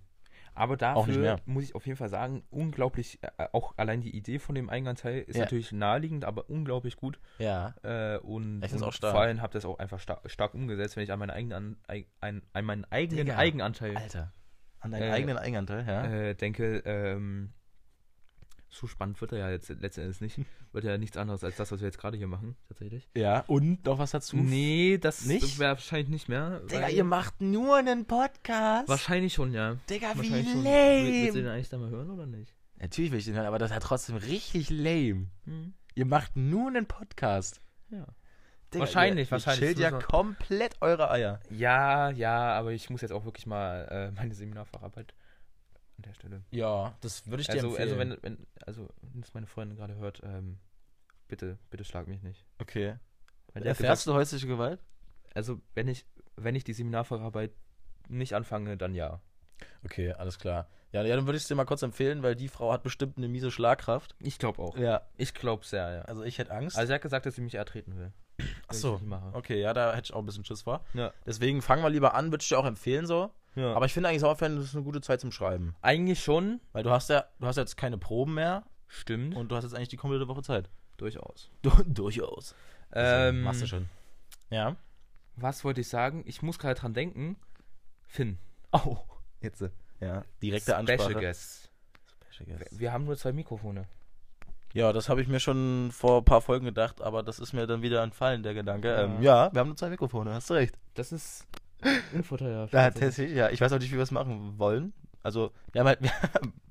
Aber dafür muss ich auf jeden Fall sagen, unglaublich, äh, auch allein die Idee von dem Einganteil ist Ja. natürlich naheliegend, aber unglaublich gut. ja. Äh, und, Ich und auch stark. vor allem ihr es auch einfach stark, stark umgesetzt, wenn ich an meinen eigenen, an, ein, an meinen eigenen Digga. Eigenanteil Alter. An deinen Äh, eigenen Eigenanteil, ja? äh, denke. Ähm, so spannend wird er ja jetzt letzten Endes nicht. Wird ja nichts anderes als das, was wir jetzt gerade hier machen, tatsächlich. ja, und noch was dazu? Nee, das, wäre wahrscheinlich nicht mehr. Digga, ihr macht nur einen Podcast. Wahrscheinlich schon, ja. Digga, wie Wahrscheinlich schon. Will- Willst du lame. den eigentlich da mal hören oder nicht? Natürlich will ich den hören, aber das hat trotzdem richtig lame. Ihr macht nur einen Podcast. Ja. Digga, Wahrscheinlich, ihr, wahrscheinlich. Ihr chillt ja komplett eure Eier. Ja, ja, aber ich muss jetzt auch wirklich mal äh, meine Seminarfacharbeit an der Stelle. Ja, das würde ich dir Also, also empfehlen. wenn, wenn, also wenn das meine Freundin gerade hört, ähm, bitte, bitte schlag mich nicht. okay. Erfährst gesagt, du häusliche Gewalt? also wenn ich, wenn ich die Seminarfacharbeit nicht anfange, dann ja. Okay, alles klar. Ja, ja, dann würde ich es dir mal kurz empfehlen, weil die Frau hat bestimmt eine miese Schlagkraft. Ich glaube auch. Ja. Ich glaube sehr, ja. Also ich hätte Angst. Also er hat gesagt, dass sie mich ertreten will. Ach ich so. Okay, ja, da hätte ich auch ein bisschen Schiss vor. Ja. Deswegen fangen wir lieber an, würde ich dir auch empfehlen so. Ja. Aber ich finde eigentlich Sommerferien das ist eine gute Zeit zum Schreiben. eigentlich schon. Weil du hast ja, du hast jetzt keine Proben mehr Stimmt. und du hast jetzt eigentlich die komplette Woche Zeit. durchaus. Du, durchaus. Ähm, machst du schon. Ja. Was wollte ich sagen? Ich muss gerade dran denken. Finn. Oh, jetzt. Ja, direkte Ansprache. Special Guest. Special Guest. Wir haben nur zwei Mikrofone. Ja, das habe ich mir schon vor ein paar Folgen gedacht, aber das ist mir dann wieder entfallen, der Gedanke. Ja. Ähm, ja, wir haben nur zwei Mikrofone, hast du recht. Das ist unvorteilhaft. Ja, tatsächlich, ja. Ich weiß auch nicht, wie wir es machen wollen. Also, wir halt, wir,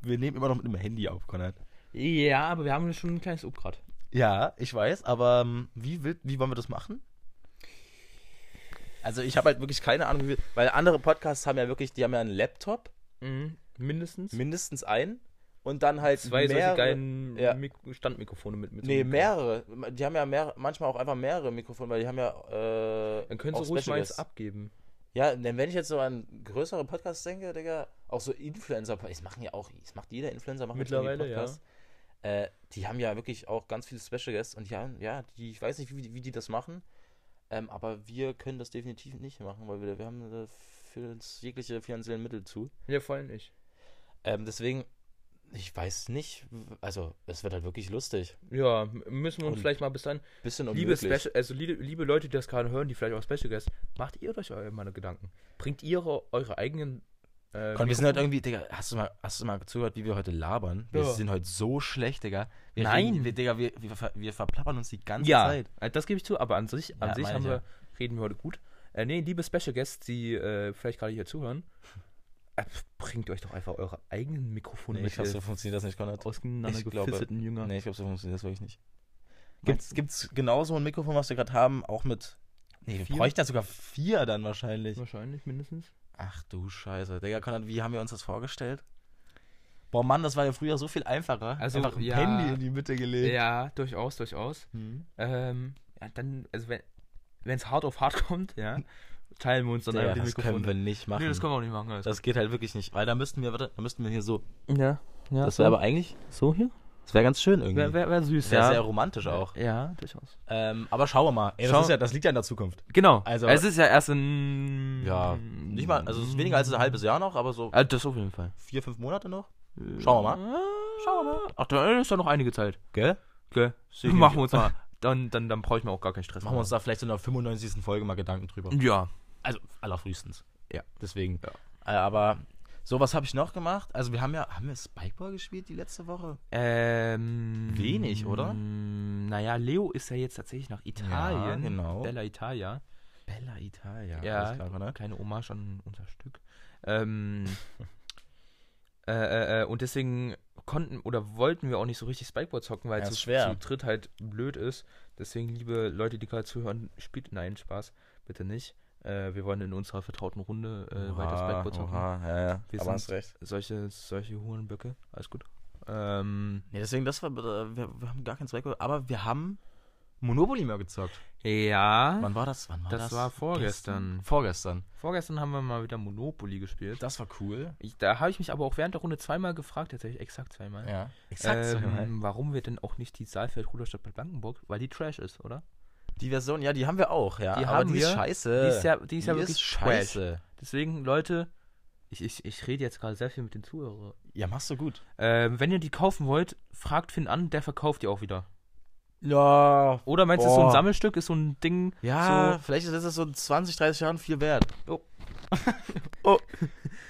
wir nehmen immer noch mit dem Handy auf, Konrad. ja, aber wir haben schon ein kleines Upgrad. Ja, ich weiß, aber ähm, wie, will, wie wollen wir das machen? Also ich habe halt wirklich keine Ahnung, wie wir, weil andere Podcasts haben ja wirklich, die haben ja einen Laptop, Mhm. Mindestens. mindestens einen, und dann halt Zwei solche mehrere, geilen ja. Mik Standmikrofone mit. mit Nee, mehrere. Die haben ja mehr, manchmal auch einfach mehrere Mikrofone, weil die haben ja. Äh, Dann können sie ruhig mal eins abgeben. Ja, denn wenn ich jetzt so an größere Podcasts denke, Digga, auch so Influencer, es machen ja auch, es macht jeder Influencer, macht Mittlerweile, Podcast. Äh, die haben ja wirklich auch ganz viele Special Guests und ja, ja, die, ich weiß nicht, wie, wie die das machen, ähm, aber wir können das definitiv nicht machen, weil wir, wir haben äh, für uns jegliche finanziellen Mittel zu. Ja, voll nicht. Ähm, deswegen, ich weiß nicht, also es wird halt wirklich lustig. Ja, müssen wir uns Und vielleicht mal bis dann. Bisschen Liebe. Special, also liebe, liebe Leute, die das gerade hören, die vielleicht auch Special Guests, macht ihr euch eure meine Gedanken. Bringt ihr eure eigenen. Äh, Komm, wir sind halt irgendwie, Digga, hast du mal, hast du mal zugehört, wie wir heute labern? Wir Ja. sind heute so schlecht, Digga. Wir Nein. Reden, wir, Digga, wir, wir, ver- wir verplappern uns die ganze Ja, Zeit. äh, das gebe ich zu, aber an sich, an Ja, sich wir, reden wir heute gut. Äh, nee, liebe Special Guests, die äh, vielleicht gerade hier zuhören, bringt euch doch einfach eure eigenen Mikrofone Nee, mit. ich glaube, so funktioniert das nicht, Konrad. auseinandergefisselten Jünger. Nee, ich glaube, so funktioniert das wirklich nicht. Gibt's, gibt's genauso ein Mikrofon, was wir gerade haben, auch mit. Nee, wir bräuchten ja sogar vier dann wahrscheinlich. Wahrscheinlich mindestens. Ach du Scheiße. Digga, Konrad, wie haben wir uns das vorgestellt? Boah, Mann, das war ja früher so viel einfacher. Also, Einfach ein ja. Handy in die Mitte gelegt. Ja, durchaus, durchaus. Hm. Ähm, ja, dann, also wenn es hart auf hart kommt, ja, teilen wir uns dann Digga, einfach die das können wir nicht machen. Nee, das können wir auch nicht machen. Das geht halt wirklich nicht. Weil da müssten wir, warte, da müssten wir hier so. ja, ja. Das wäre aber eigentlich. so hier? Das wäre ganz schön irgendwie. Wäre wär, wär süß, Wäre ja. sehr romantisch auch. Ja, durchaus. Ähm, aber schauen wir mal. Ey, das, Schau- ist ja, das liegt ja in der Zukunft. Genau. Also- es ist ja erst in. Ja, nicht mal, also es ist weniger als ein halbes Jahr noch, aber so Also das auf jeden Fall. vier, fünf Monate noch. Schauen wir mal. Schauen wir mal. Ach, da ist ja noch einige Zeit. Gell? Sicher. Machen wir uns mal. Dann, dann, dann brauche ich mir auch gar keinen Stress Machen wir uns da vielleicht in der 95. Folge mal Gedanken drüber. Ja. Also allerfrühestens. Ja. Deswegen. Ja. Äh, aber so, was habe ich noch gemacht? Also wir haben ja, haben wir Spikeball gespielt die letzte Woche? Ähm, Wenig, oder? Naja, Leo ist ja jetzt tatsächlich nach Italien. Ja, genau. Bella Italia. Bella Italia. Ja, klar, ne? Keine Hommage an unser Stück. Ähm, äh, äh, äh, und deswegen konnten oder wollten wir auch nicht so richtig Spikeboard zocken, weil Ja, es zu, schwer. zu dritt halt blöd ist. Deswegen, liebe Leute, die gerade zuhören, spielt nein, Spaß, bitte nicht. Äh, wir wollen in unserer vertrauten Runde äh, weiter Spikeboard zocken. oha, ja, ja. Wir aber sind- recht. Solche, solche Hurenböcke, alles gut. Ähm, Nee, deswegen, das war, äh, wir, wir haben gar kein Spikeball, aber wir haben Monopoly mehr gezockt. ja, Wann war das? Wann war das? Das war vorgestern. Gestern? Vorgestern. vorgestern haben wir mal wieder Monopoly gespielt. Das war cool. Ich, da habe ich mich aber auch während der Runde zweimal gefragt, tatsächlich exakt zweimal. Ja. ähm, warum wir denn auch nicht die Saalfeld-Ruderstadt bei Blankenburg, weil die Trash ist, oder? Die Version, ja, die haben wir auch, ja. Die aber haben die ist wir. scheiße. Die ist ja, die ist ja Die wirklich ist Trash. scheiße. Deswegen, Leute, ich, ich, ich rede jetzt gerade sehr viel mit den Zuhörern. Ja, machst du gut. Ähm, wenn ihr die kaufen wollt, fragt Finn an, der verkauft die auch wieder. Ja. Oder meinst du, so ein. Sammelstück ist so ein Ding? Ja, So, vielleicht ist es so in 20, 30 Jahren viel wert. Oh. oh.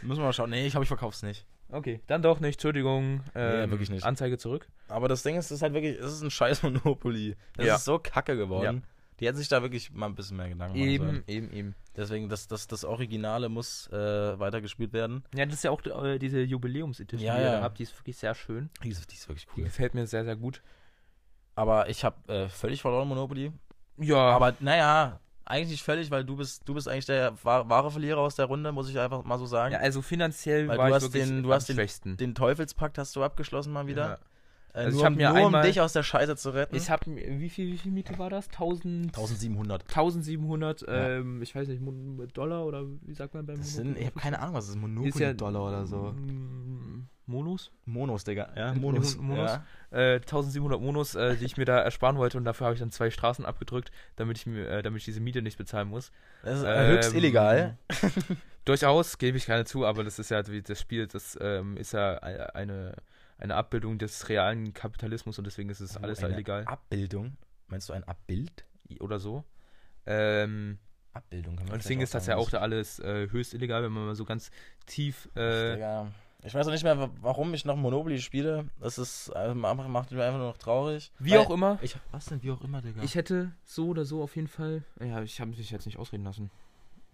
Müssen wir mal schauen. Nee, ich glaube, ich verkauf's nicht. okay, dann doch nicht, Entschuldigung. Ähm, wirklich nicht. Anzeige zurück. Aber das Ding ist, es ist halt wirklich, es ist ein scheiß Monopoly. Das Ja. ist so kacke geworden. Die hätten sich da wirklich mal ein bisschen mehr Gedanken machen sollen. Eben, eben, eben. Deswegen, das, das, das Originale muss äh, weitergespielt werden. Ja, das ist ja auch äh, diese Jubiläumsedition, Ja, die ihr ja. da habt. Die ist wirklich sehr schön. Die ist, die ist wirklich Die gefällt mir sehr, sehr gut. Aber ich habe äh, völlig verloren Monopoly. Ja, Aber naja, eigentlich nicht völlig, weil du bist, du bist eigentlich der wa- wahre Verlierer aus der Runde, muss ich einfach mal so sagen. ja, also finanziell Weil war du ich hast wirklich den- du hast den-. Den Teufelspakt hast du abgeschlossen mal wieder. Ja. Äh, Also ich nur, hab mir nur einmal- um dich aus der Scheiße zu retten. Ich habe wie viel, wie viel Miete war das? 1000, 1700. 1700, Ja. ähm, ich weiß nicht, Mon- Dollar oder wie sagt man beim Das sind, ich habe keine Ahnung, was ist Ist ja- Monopoly-Dollar oder so. Mm, Monos? Monos, Digga. Ja, Mon- Monos. Monos? Ja. Äh, 1700 Monos, äh, die ich mir da ersparen wollte und dafür habe ich dann zwei Straßen abgedrückt, damit ich mir, äh, damit ich diese Miete nicht bezahlen muss. Das ist Ähm, höchst illegal. Durchaus, gebe ich keine zu, aber das ist ja wie das Spiel, das ähm, ist ja eine, eine Abbildung des realen Kapitalismus und deswegen ist es alles da Eine illegal. Abbildung. Meinst du ein Abbild? Oder so. Ähm, Abbildung kann man und deswegen ist das ja auch da alles äh, höchst illegal, wenn man mal so ganz tief. Äh, Digga. Ich weiß auch nicht mehr, wa- warum ich noch Monopoly spiele. Das ist, äh, macht mich einfach nur noch traurig. wie Weil- auch immer. Ich, was denn, wie auch immer, Digga? Ich hätte so oder so auf jeden Fall. Ja, ich habe mich jetzt nicht ausreden lassen.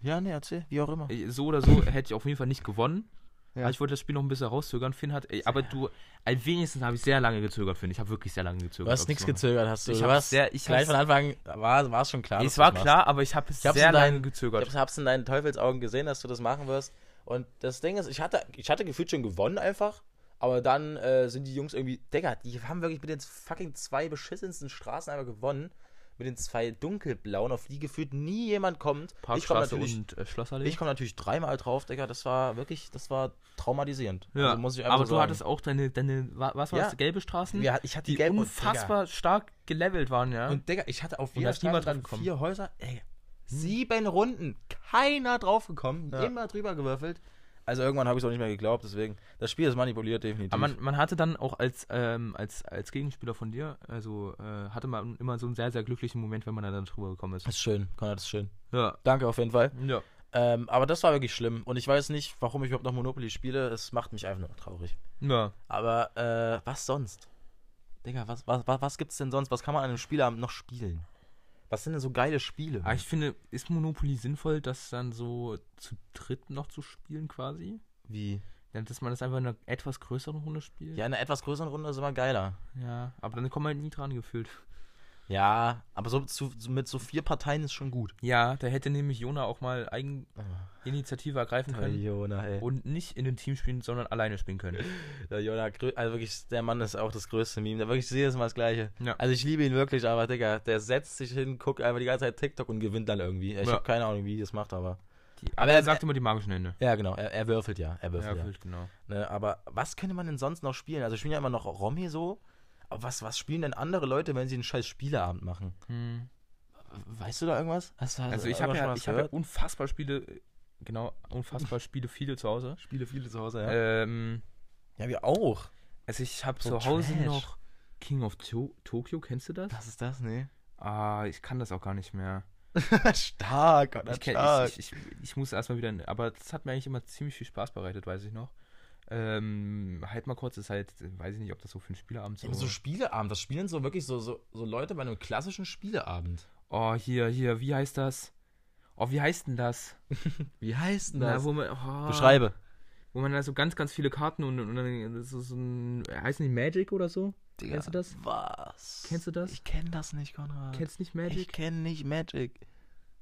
ja, nee, erzähl, wie auch immer. Äh, So oder so hätte ich auf jeden Fall nicht gewonnen. Ja. Ich wollte das Spiel noch ein bisschen rauszögern. Finn hat. Ey, aber du. Äh, wenigstens habe ich sehr lange gezögert, Finn. Ich habe wirklich sehr lange gezögert. Du hast nichts gezögert, hast du. Ich du hast sehr- ich gleich von Anfang war, war es schon klar. Es war klar, aber ich habe sehr in lange deinen- gezögert. Ich hab's in deinen Teufelsaugen gesehen, dass du das machen wirst. Und das Ding ist, ich hatte, ich hatte gefühlt schon gewonnen einfach. Aber dann äh, sind die Jungs irgendwie, Digga, die haben wirklich mit den fucking zwei beschissensten Straßen einfach gewonnen. Mit den zwei dunkelblauen, auf die gefühlt nie jemand kommt. ich komme Parkstraße natürlich, und äh, Schlossallee. ich komm natürlich dreimal drauf, Digga. Das war wirklich, das war traumatisierend. ja, Also muss ich einfach aber so du sagen. hattest auch deine, deine wa- was war Ja. das, gelbe Straßen? Ja, ich hatte die gelb und- unfassbar stark gelevelt waren, ja. Und Digga, ich hatte auf Und jeder Straße gekommen. vier Häuser. Ey, Sieben Runden. Keiner draufgekommen. Ja. Immer drüber gewürfelt. Also irgendwann habe ich es auch nicht mehr geglaubt, deswegen. Das Spiel ist manipuliert, definitiv. Aber man, man hatte dann auch als, ähm, als, als Gegenspieler von dir, also äh, hatte man immer so einen sehr, sehr glücklichen Moment, wenn man dann drüber gekommen ist. ist schön, Konrad, ist schön. Ja. Danke auf jeden Fall. Ja. Ähm, aber das war wirklich schlimm. Und ich weiß nicht, warum ich überhaupt noch Monopoly spiele. Es macht mich einfach nur traurig. Ja. Aber äh, was sonst? Digga, was, was, was, was gibt's denn sonst? Was kann man an einem Spielabend noch spielen? Was sind denn so geile Spiele? Aber ich finde, ist Monopoly sinnvoll, das dann so zu dritt noch zu spielen quasi? Wie? Ja, dass man das einfach in einer etwas größeren Runde spielt? Ja, in einer etwas größeren Runde ist immer geiler. Ja, aber dann kommen wir halt nie dran gefühlt. Ja, aber so, so mit so vier Parteien ist schon gut. Ja, da hätte nämlich Jona auch mal Eigeninitiative ergreifen können Jona, ey. und nicht in dem Team spielen, sondern alleine spielen können. Der Jona, also wirklich, der Mann ist auch das größte Meme. Der wirklich jedes Mal das Gleiche. Ja. Also ich liebe ihn wirklich, aber Digga, der setzt sich hin, guckt einfach die ganze Zeit TikTok und gewinnt dann irgendwie. Ich Ja. habe keine Ahnung, wie er das macht, aber. Die, Aber aber er- er sagt immer die magischen Hände. Ja, genau, er, er würfelt ja. Er würfelt Ja, ja. ja. genau. Ne, aber was könnte man denn sonst noch spielen? Also spielen ja immer noch Romy so. Aber was, was spielen denn andere Leute, wenn sie einen scheiß Spieleabend machen? Hm. Weißt du da irgendwas? Hast, du- hast Also ich habe ja, ich hab ja unfassbar Spiele, genau, unfassbar Spiele viele zu Hause. Spiele viele zu Hause, Ähm, ja, wir auch. also ich habe So zu Hause Trash. noch King of to Tokyo, kennst du das? Was ist das? Nee. Ah, ich kann das auch gar nicht mehr. stark, Gott, Ich, kenn, stark. ich, ich, ich, ich muss erstmal wieder, aber das hat mir eigentlich immer ziemlich viel Spaß bereitet, weiß ich noch. Ähm, halt mal kurz, ist halt, weiß ich nicht, ob das so für einen Spieleabend so. Ja, so Spieleabend, das spielen so wirklich so, so, so Leute bei einem klassischen Spieleabend. oh, hier, hier, wie heißt das? Oh, wie heißt denn das? Wie heißt denn Na, wo man, oh, Beschreibe. Wo man da so ganz, ganz viele Karten und, und dann so, so ein, heißt nicht Magic oder so? Kennst du das? Was? Kennst du das? Ich kenn das nicht, Konrad. Kennst nicht ich Magic? kenn nicht Magic.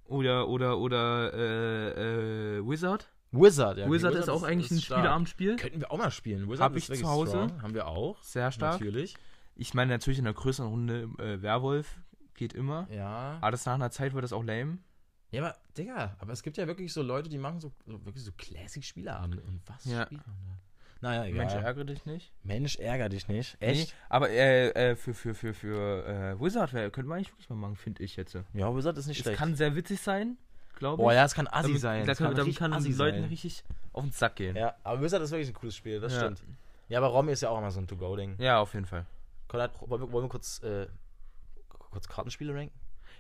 Oder, oder, oder, äh, äh, Wizard? Wizard, ja. Wizard ist auch eigentlich ein stark. Spieleabendspiel. Könnten wir auch mal spielen. Wizard Hab ist ich zu Hause. Strong. Haben wir auch. Sehr stark. Natürlich. Ich meine natürlich in einer größeren Runde äh, Werwolf geht immer. Ja. Aber das nach einer Zeit wird das auch lame. Ja, aber, Digga, aber es gibt ja wirklich so Leute, die machen so, so wirklich so Classic-Spieleabende. Und was Ja. spielt man da? Naja, egal. Mensch, ärgere dich nicht. Mensch, ärger dich nicht. Nee, Echt? aber äh, äh, für, für, für, für äh, Wizard könnten wir eigentlich wirklich mal machen, finde ich jetzt. Ja, Wizard ist nicht Es schlecht. kann sehr witzig sein, glaube ich. Boah, ja, es kann assi damit, sein. Da Es kann, damit richtig kann assi Leuten sein. richtig auf den Sack gehen. Ja, aber Wizard ist wirklich ein cooles Spiel, das Ja. stimmt. Ja, aber Romy ist ja auch immer so ein To-Go-Ding. Ja, auf jeden Fall. Konrad, wollen wir, wollen wir kurz, äh, kurz Kartenspiele ranken?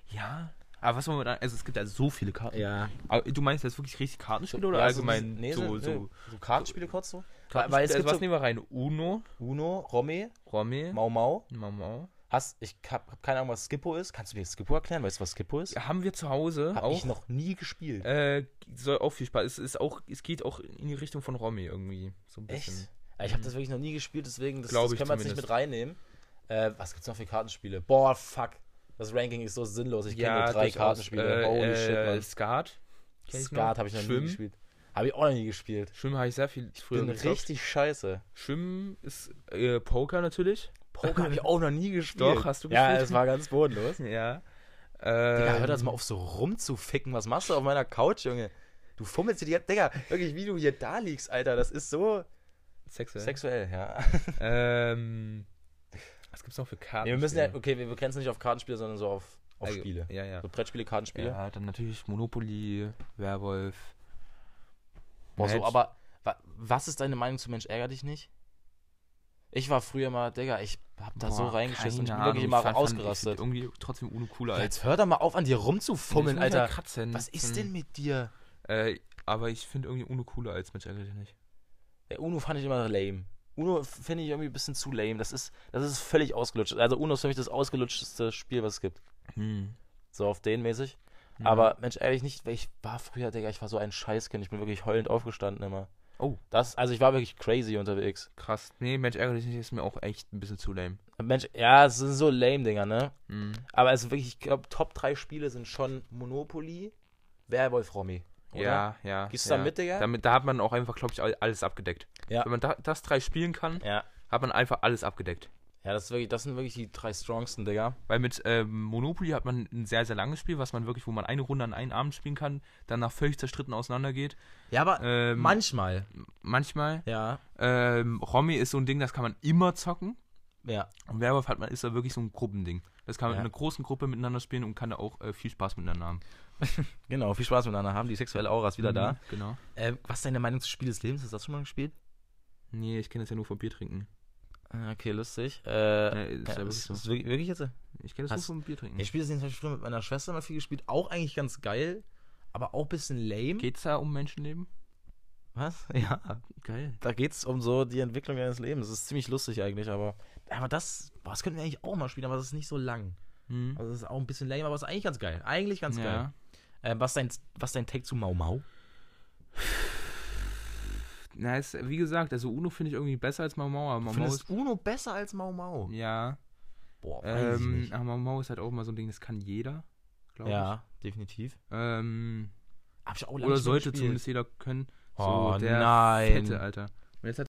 Ja. Aber was wollen wir da, also es gibt ja so viele Karten. Ja. Aber du meinst jetzt wirklich richtig Kartenspiele oder Ja, also allgemein nee, so, so, so, nee, so Kartenspiele kurz so? Kartenspiele? Weil es also gibt was so nehmen wir rein? Uno, Uno, Romy, Romy, Mau Mau. Mau Mau. Hast, ich hab, keine Ahnung, was Skippo ist. Kannst du mir Skippo erklären? Weißt du, was Skippo ist? Haben wir zu Hause Hab auch. ich noch nie gespielt. Äh, soll auch viel Spaß. Es ist auch, es geht auch in die Richtung von Romy irgendwie. So ein Echt? bisschen. Ja, Ich habe das wirklich noch nie gespielt, deswegen das, das ich können wir jetzt nicht mit reinnehmen. Äh, was gibt's noch für Kartenspiele? Boah, fuck. Das Ranking ist so sinnlos. Ich kenne nur drei. Kartenspiele. Äh, Holy äh, shit, Mann. Skat. ich Skat habe ich noch nie Schwimmen. gespielt. Habe ich auch noch nie gespielt. Schwimmen habe ich sehr viel früher Bin gezockt. richtig scheiße. Schwimmen ist äh, Poker natürlich. Poker habe ich auch noch nie gespielt. Doch, hast du Ja, gespielt? es war ganz bodenlos. Ja. Digga, Ähm, hör das mal auf, so rumzuficken. Was machst du auf meiner Couch, Junge? Du fummelst dir die Digga, wirklich, wie du hier da liegst, Alter. Das ist so Sexuell. sexuell, ja. Ähm, was gibt's noch für Karten? Nee, wir müssen ja, okay, wir begrenzen nicht auf Kartenspiele, sondern so auf, auf Also, Spiele. Ja, ja. So Brettspiele, Kartenspiele. Ja, dann natürlich Monopoly, Werwolf. Boah, so, aber wa, was ist deine Meinung zu Mensch, ärger dich nicht? Ich war früher mal, Digga, ich hab da so Boah, reingeschissen und ich bin wirklich immer ausgerastet. Irgendwie trotzdem Uno cooler als. Jetzt hör doch mal auf, an dir rumzufummeln, muss Alter. kratzen. Was ist Hm. denn mit dir? Äh, aber ich finde irgendwie Uno cooler als Mensch ärgere dich nicht. Der Uno fand ich immer lame. Uno finde ich irgendwie ein bisschen zu lame. Das ist, das ist völlig ausgelutscht. Also Uno ist für mich das ausgelutschteste Spiel, was es gibt. Hm. So auf den mäßig. Ja. Aber Mensch, ehrlich nicht, weil ich war früher, Digga, ich war so ein Scheißkind. Ich bin wirklich heulend aufgestanden immer. Oh. Das, also ich war wirklich crazy unterwegs. Krass. Nee, Mensch nicht ist mir auch echt ein bisschen zu lame. Mensch, ja, es sind so lame Dinger, ne? Hm. Aber also wirklich, ich glaube, Top 3 Spiele sind schon Monopoly, Werwolf Romy. Oder? Ja, ja. Gehst du ja. da mit, Digga? Damit, da hat man auch einfach, glaube ich, all- alles abgedeckt. Ja. Wenn man da, das drei spielen kann, Ja. hat man einfach alles abgedeckt. Ja, das, ist wirklich, das sind wirklich die drei strongsten, Digga. Weil mit ähm, Monopoly hat man ein sehr, sehr langes Spiel, was man wirklich, wo man eine Runde an einem Abend spielen kann, danach völlig zerstritten auseinandergeht. Ja, aber Ähm, manchmal. Manchmal. Ja. Ähm, Romy ist so ein Ding, das kann man immer zocken. Ja. Und Werwolf hat man, ist da wirklich so ein Gruppending. Das kann man Ja. in einer großen Gruppe miteinander spielen und kann da auch äh, viel Spaß miteinander haben. Genau, viel Spaß miteinander haben. Die sexuelle Aura ist wieder Mhm, da. Genau. Äh, was ist deine Meinung zu Spiel des Lebens? Hast du das schon mal gespielt? Nee, ich kenne das ja nur vom Bier trinken. Ah, Okay, lustig. Äh, Ja, ist ja, wirklich ist, so. ist wirklich, wirklich jetzt? Ich kenne das Hast- nur vom Bier trinken. Ich spiele das Beispiel früher mit meiner Schwester mal viel gespielt. Auch eigentlich ganz geil, aber auch ein bisschen lame. Geht's da um Menschenleben? Was? Ja. Geil. Da geht es um so die Entwicklung deines Lebens. Das ist ziemlich lustig eigentlich, aber. Aber das, boah, das könnten wir eigentlich auch mal spielen, aber das ist nicht so lang. Mhm. Also das ist auch ein bisschen lame, aber ist eigentlich ganz geil. Eigentlich ganz geil. ja. Äh, was, dein, was dein Take zu Mau Mau? Na, ist, wie gesagt, also Uno finde ich irgendwie besser als Mau Mau, aber Mau Mau Findest ist. Uno besser als Mau Mau? Ja. Boah, weiß ich Ähm, nicht. aber Mau Mau ist halt auch mal so ein Ding, das kann jeder, glaube Ja, definitiv. ich. Ähm, Hab ich auch lange oder sollte gespielt. zumindest jeder können. So, Oh, der nein. Fette, Alter. Und jetzt hat,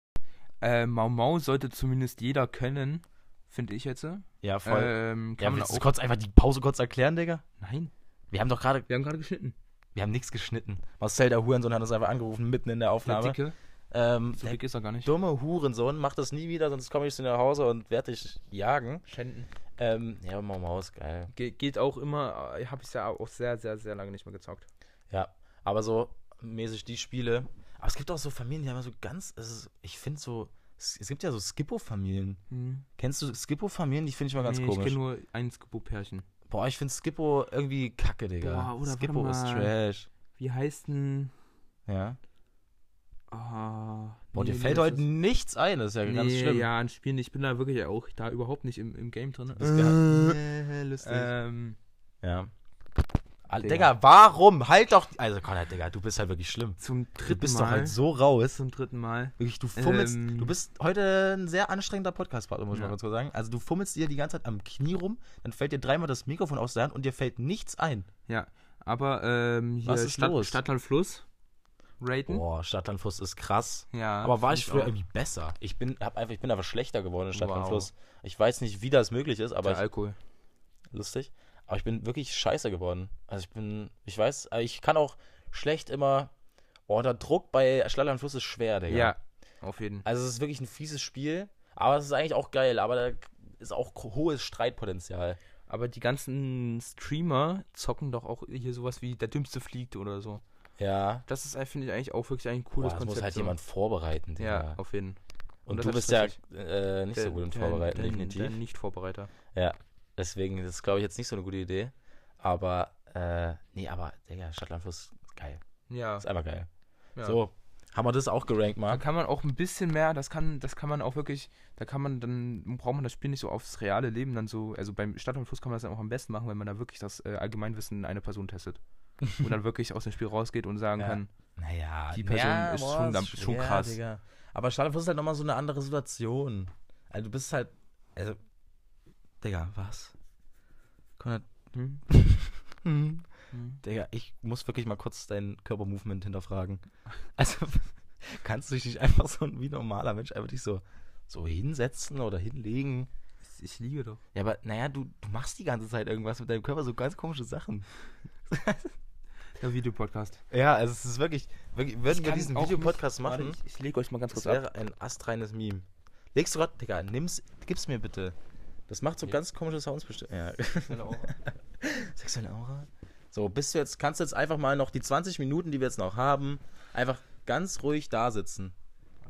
äh, Mau Mau sollte zumindest jeder können, finde ich jetzt. Ja, voll. Ähm, ja, kann man willst du kurz einfach die Pause kurz erklären, Digga? Nein, Wir haben doch gerade, wir haben gerade geschnitten. wir haben nichts geschnitten. Marcel, der Hurensohn, hat uns einfach angerufen, mitten in der Der Aufnahme. Dicke, Ähm, so dick ist er gar nicht. dumme Hurensohn, mach das nie wieder, sonst komme ich zu dir nach Hause und werde dich jagen. Schänden. Ähm, ja, Mau Mau ist geil. Ge geht auch immer, äh, habe ich ja auch sehr, sehr, sehr lange nicht mehr gezockt. Ja, aber so mäßig die Spiele. Aber es gibt auch so Familien, die haben so ganz, ist, ich finde so, es, gibt ja so Skippo-Familien. Kennst du Skippo-Familien? Die finde ich mal ganz nee, ich komisch. kenne nur ein Skippo-Pärchen. Boah, ich finde Skippo irgendwie kacke, Digga. Boah, oder Skippo ist mal. trash. Wie heißt denn. Ja. Ah, Boah, nee, dir nee, fällt das heute nichts ein, das ist ja ganz nee, schlimm. Ja, an Spielen. Ich bin da wirklich auch da überhaupt nicht im, im Game drin. Das ist. Äh, lustig. ähm, Ja. Digga. Digga, warum? Halt doch. Also, Konrad, Digga, du bist halt wirklich schlimm. zum Du dritten bist Mal. doch halt so raus. Zum dritten Mal. Wirklich, du fummelst. Ähm. du bist heute ein sehr anstrengender Podcast-Partner, muss ich Ja. mal ganz kurz sagen. Also, du fummelst dir die ganze Zeit am Knie rum, dann fällt dir dreimal das Mikrofon aus der Hand und dir fällt nichts ein. Ja, aber ähm, hier Was ist Stadt, los? Stadtland Fluss. Raten. Boah, Stadtlandfluss ist krass. Ja. Aber war ich früher auch. irgendwie besser? Ich bin, hab einfach, ich bin einfach schlechter geworden in Wow. Stadtlandfluss. Ich weiß nicht, wie das möglich ist, aber Der ich, Alkohol. lustig. Aber ich bin wirklich scheiße geworden. Also ich bin, ich weiß, ich kann auch schlecht immer. Oh, der Druck bei Stadtlandfluss ist schwer, Digga. Ja, auf jeden Fall. Also es ist wirklich ein fieses Spiel, aber es ist eigentlich auch geil, aber da ist auch hohes Streitpotenzial. Aber die ganzen Streamer zocken doch auch hier sowas wie Der Dümmste fliegt oder so. Ja. Das ist, finde ich, eigentlich auch wirklich ein Boah, cooles das Konzept. muss halt so. jemand vorbereiten, Digga. Ja, auf jeden Fall. Und das du bist ja äh, nicht so gut im Vorbereiten, der, definitiv. Der Nicht-Vorbereiter. Ja, deswegen, das ist, glaube ich, jetzt nicht so eine gute Idee. Aber, äh, nee, aber, Digga, Stadtlandfluss, geil. Ja. Ist einfach geil. ja. So, haben wir das auch gerankt, Da Marc? kann man auch ein bisschen mehr, das kann, das kann man auch wirklich, da kann man dann, braucht man das Spiel nicht so aufs reale Leben dann so, also beim Stadt und Fluss kann man das dann auch am besten machen, wenn man da wirklich das äh, Allgemeinwissen einer Person testet. und dann wirklich aus dem Spiel rausgeht und sagen Ja. kann, Naja, Die Person ist schon- ist schon krass. Digga. Aber Stadtlandfluss ist halt nochmal so eine andere Situation. Also, du bist halt, also, Digga, was? Konrad, hm, hm. Hm. Digga, ich muss wirklich mal kurz dein Körpermovement hinterfragen. Also, kannst du dich nicht einfach so wie ein normaler Mensch einfach dich so, so hinsetzen oder hinlegen? ich, liege doch. Ja, aber naja, du, du machst die ganze Zeit irgendwas mit deinem Körper, so ganz komische Sachen. Der Videopodcast. Ja, also es ist wirklich, wirklich würden wir diesen Videopodcast nicht- warte, machen, Ich, ich lege euch mal ganz das kurz ab. wäre ein astreines Meme. Legst du grad, Digga, nimm's, gib's mir bitte. Das macht so Ja. ganz komische Sounds bestimmt. Ja. Genau. Sexuelle Aura. So, bist du jetzt, kannst du jetzt einfach mal noch die 20 Minuten, die wir jetzt noch haben, einfach ganz ruhig da sitzen.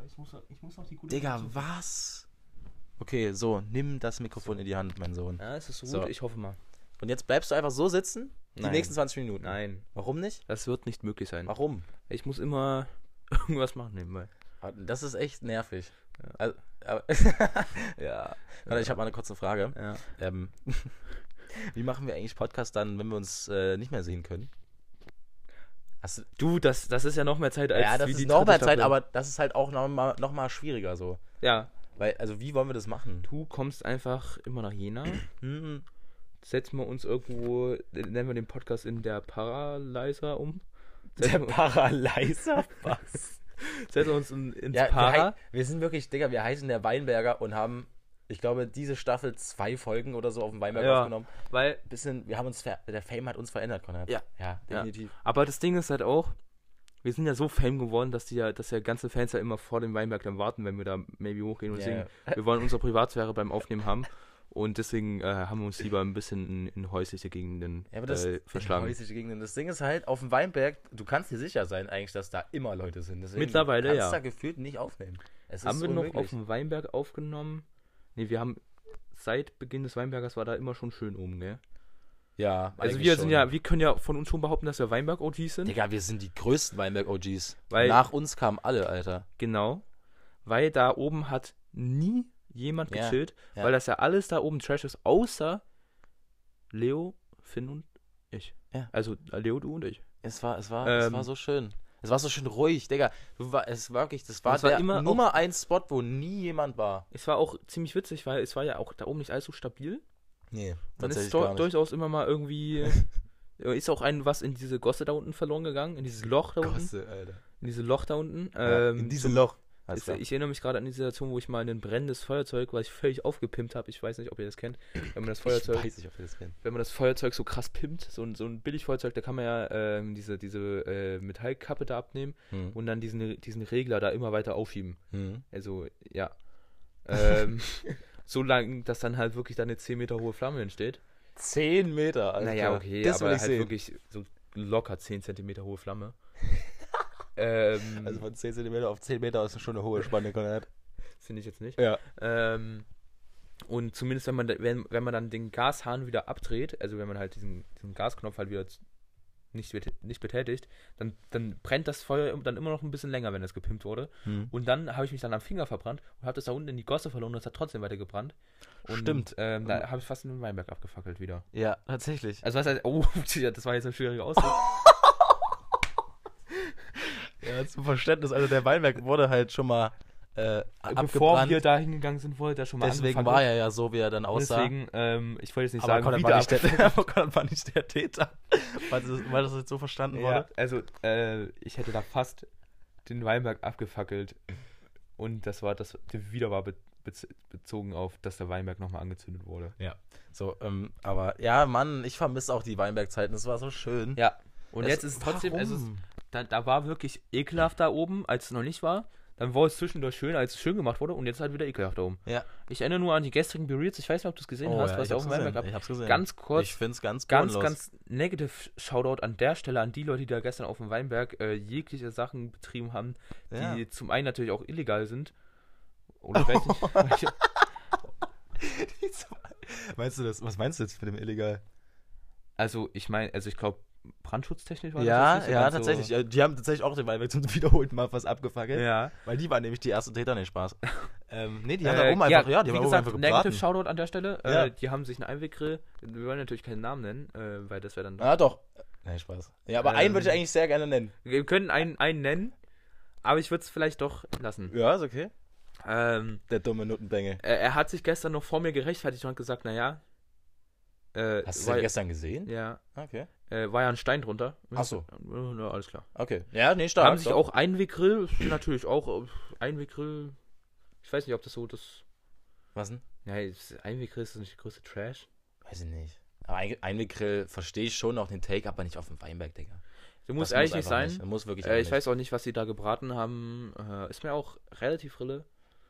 Ich muss, ich muss noch die gute Digga, was? Okay, so, nimm das Mikrofon in die Hand, mein Sohn. Ja, ist das so So. gut? Ich hoffe mal. Und jetzt bleibst du einfach so sitzen, die Nein. nächsten 20 Minuten. Nein, Warum nicht? das wird nicht möglich sein. Warum? Ich muss immer irgendwas machen nebenbei. Das ist echt nervig. Also, aber, ja. Warte, ich habe mal eine kurze Frage. Ja. Ähm, wie machen wir eigentlich Podcast dann, wenn wir uns äh, nicht mehr sehen können? Hast du, Du, das, das ist ja noch mehr Zeit als ja, das wie ist die noch mehr Zeit, Staffel. aber das ist halt auch noch mal, noch mal schwieriger so. Ja, Weil, also wie wollen wir das machen? du kommst einfach immer nach Jena. Hm, Setzen wir uns irgendwo, nennen wir den Podcast in der Paralyzer um. der Setzen wir, Paralyzer? Was? setzen wir uns in, ins Ja, wir, Para. hei- wir sind wirklich, Digga, wir heißen der Weinberger und haben, ich glaube, diese Staffel zwei Folgen oder so auf dem Weinberger Ja. aufgenommen. Weil, Bisschen, wir haben uns, der Fame hat uns verändert, Konrad. Ja. Ja, Ja. definitiv. aber das Ding ist halt auch, wir sind ja so Fame geworden, dass die ja, dass ja ganze Fans ja immer vor dem Weinberg dann warten, wenn wir da maybe hochgehen und Ja, singen. Wir wollen unsere Privatsphäre beim Aufnehmen haben. Und deswegen äh, haben wir uns lieber ein bisschen in, in häusliche Gegenden Ja, aber das äh, verschlagen. häusliche Gegenden. Das Ding ist halt, auf dem Weinberg, du kannst dir sicher sein eigentlich, dass da immer Leute sind. Deswegen Mittlerweile, kannst ja. da gefühlt nicht aufnehmen. Es Haben wir noch auf dem Weinberg aufgenommen? Ne, wir haben seit Beginn des Weinbergers war da immer schon schön oben, gell? Ja, Also wir schon. sind ja, wir können ja von uns schon behaupten, dass wir Weinberg-OGs sind. Digga, wir sind die größten Weinberg-OGs. Weil- Nach uns kamen alle, Alter. Genau. Weil da oben hat nie jemand gechillt, ja. weil das ja alles da oben Trash ist, außer Leo, Finn und ich. Ja. Also Leo, du und ich. Es war, es war, es Ähm, war so schön. Es war so schön ruhig, Digga. Du war, es war wirklich, das war, es war der immer Nummer 1 Spot, wo nie jemand war. Es war auch ziemlich witzig, weil es war ja auch da oben nicht allzu stabil. Nee, Man ist do- durchaus immer mal irgendwie. äh, ist auch ein was in diese Gosse da unten verloren gegangen, in dieses Loch da unten. Gosse, Alter. In dieses Loch da unten. Ja, Ähm, in diesem Loch. Ist, ich erinnere mich gerade an die Situation, wo ich mal ein brennendes Feuerzeug, was ich völlig aufgepimpt habe. Ich weiß nicht, ob ihr das kennt. Wenn man das Feuerzeug, Ich weiß nicht, ob ihr das kennt. wenn man das Feuerzeug so krass pimpt, so ein, so ein Billigfeuerzeug, da kann man ja ähm, diese, diese äh, Metallkappe da abnehmen Hm. und dann diesen, diesen Regler da immer weiter aufschieben. Hm. Also, ja. Ähm, so lang, dass dann halt wirklich da eine 10 Meter hohe Flamme entsteht. 10 Meter, Alter. naja, okay, das aber will ich halt sehen. wirklich so locker 10 Zentimeter hohe Flamme. ähm, Also von 10 cm auf 10 Meter ist schon eine hohe Spanne, Konrad. finde ich jetzt nicht. Ja. Ähm, und zumindest wenn man, wenn, wenn man dann den Gashahn wieder abdreht, also wenn man halt diesen, diesen Gasknopf halt wieder nicht, nicht betätigt, dann, dann brennt das Feuer dann immer noch ein bisschen länger, wenn das gepimpt wurde. Hm. Und dann habe ich mich dann am Finger verbrannt und habe das da unten in die Gosse verloren und es hat trotzdem weiter gebrannt. Und, Stimmt. Ähm, da habe ich fast den Weinberg abgefackelt wieder. Ja, tatsächlich. Also was heißt, oh, das war jetzt ein schwieriger Ausdruck. Ja, zum Verständnis, also der Weinberg wurde halt schon mal äh, Bevor abgebrannt. wir da hingegangen sind, wurde der schon mal Deswegen war er ja so, wie er dann aussah. Deswegen, ähm, ich wollte jetzt nicht aber sagen, wieder war, nicht der, aber Conrad war nicht der Täter. Weil das, weil das jetzt so verstanden Ja, wurde. also äh, ich hätte da fast den Weinberg abgefackelt und das war das wieder war be bez- bezogen auf, dass der Weinberg nochmal angezündet wurde. So, ähm, aber ja, Mann, ich vermisse auch die Weinbergzeiten. Das war so schön. Ja. Und Es- jetzt ist es trotzdem, es ist? Da, da war wirklich ekelhaft da oben, als es noch nicht war. Dann war es zwischendurch schön, als es schön gemacht wurde und jetzt halt wieder ekelhaft da oben. Ja. Ich erinnere nur an die gestrigen Bereals, ich weiß nicht, ob du es gesehen Oh, hast, ja, was ich hab's dem Weinberg gab. Ich hab's gesehen. Ganz kurz, ich find's ganz ganz, ganz negative Shoutout an der Stelle an die Leute, die da gestern auf dem Weinberg äh, jegliche Sachen betrieben haben, die Ja. zum einen natürlich auch illegal sind. Oder ich weiß nicht, meinst du das? Was meinst du jetzt mit dem illegal? Also ich meine, also ich glaube, brandschutztechnisch war Ja, das so ja, ganz tatsächlich. Ja, Die haben tatsächlich auch den Weinberg zum wiederholten Mal was abgefackelt. So, ja. Weil die waren nämlich die ersten Täter, nicht Spaß. ähm, nee, die haben Äh, da oben einfach, ja, die wie haben gesagt, einfach Negative. Shoutout an der Stelle. Ja. Äh, die haben sich einen Einweggrill, wir wollen natürlich keinen Namen nennen, äh, weil das wäre dann. Ah, doch. Nee, Spaß. Ja, aber einen Ähm, würde ich eigentlich sehr gerne nennen. Wir können einen, einen nennen, aber ich würde es vielleicht doch lassen. Ja, ist okay. Ähm, Der dumme Nuttenbänge. er, er hat sich gestern noch vor mir gerechtfertigt und hat gesagt, naja. Äh, Hast du den gestern gesehen? Ja, Okay. äh, war ja ein Stein drunter. Ach so. Ja, alles klar. Okay. Ja, nee, stark. haben sich auch Einweggrill, natürlich auch äh, Einweggrill. Ich weiß nicht, ob das so das. Was denn? Ja, ist- Einweggrill ist nicht der größte Trash. Weiß ich nicht. Aber Ein Einweggrill verstehe ich schon auch den Take, aber nicht auf dem Weinberg, Digga. Du musst Das eigentlich nicht einfach sein. Das muss wirklich Äh, ich weiß auch nicht, was sie da gebraten haben. Äh, ist mir auch relativ rille.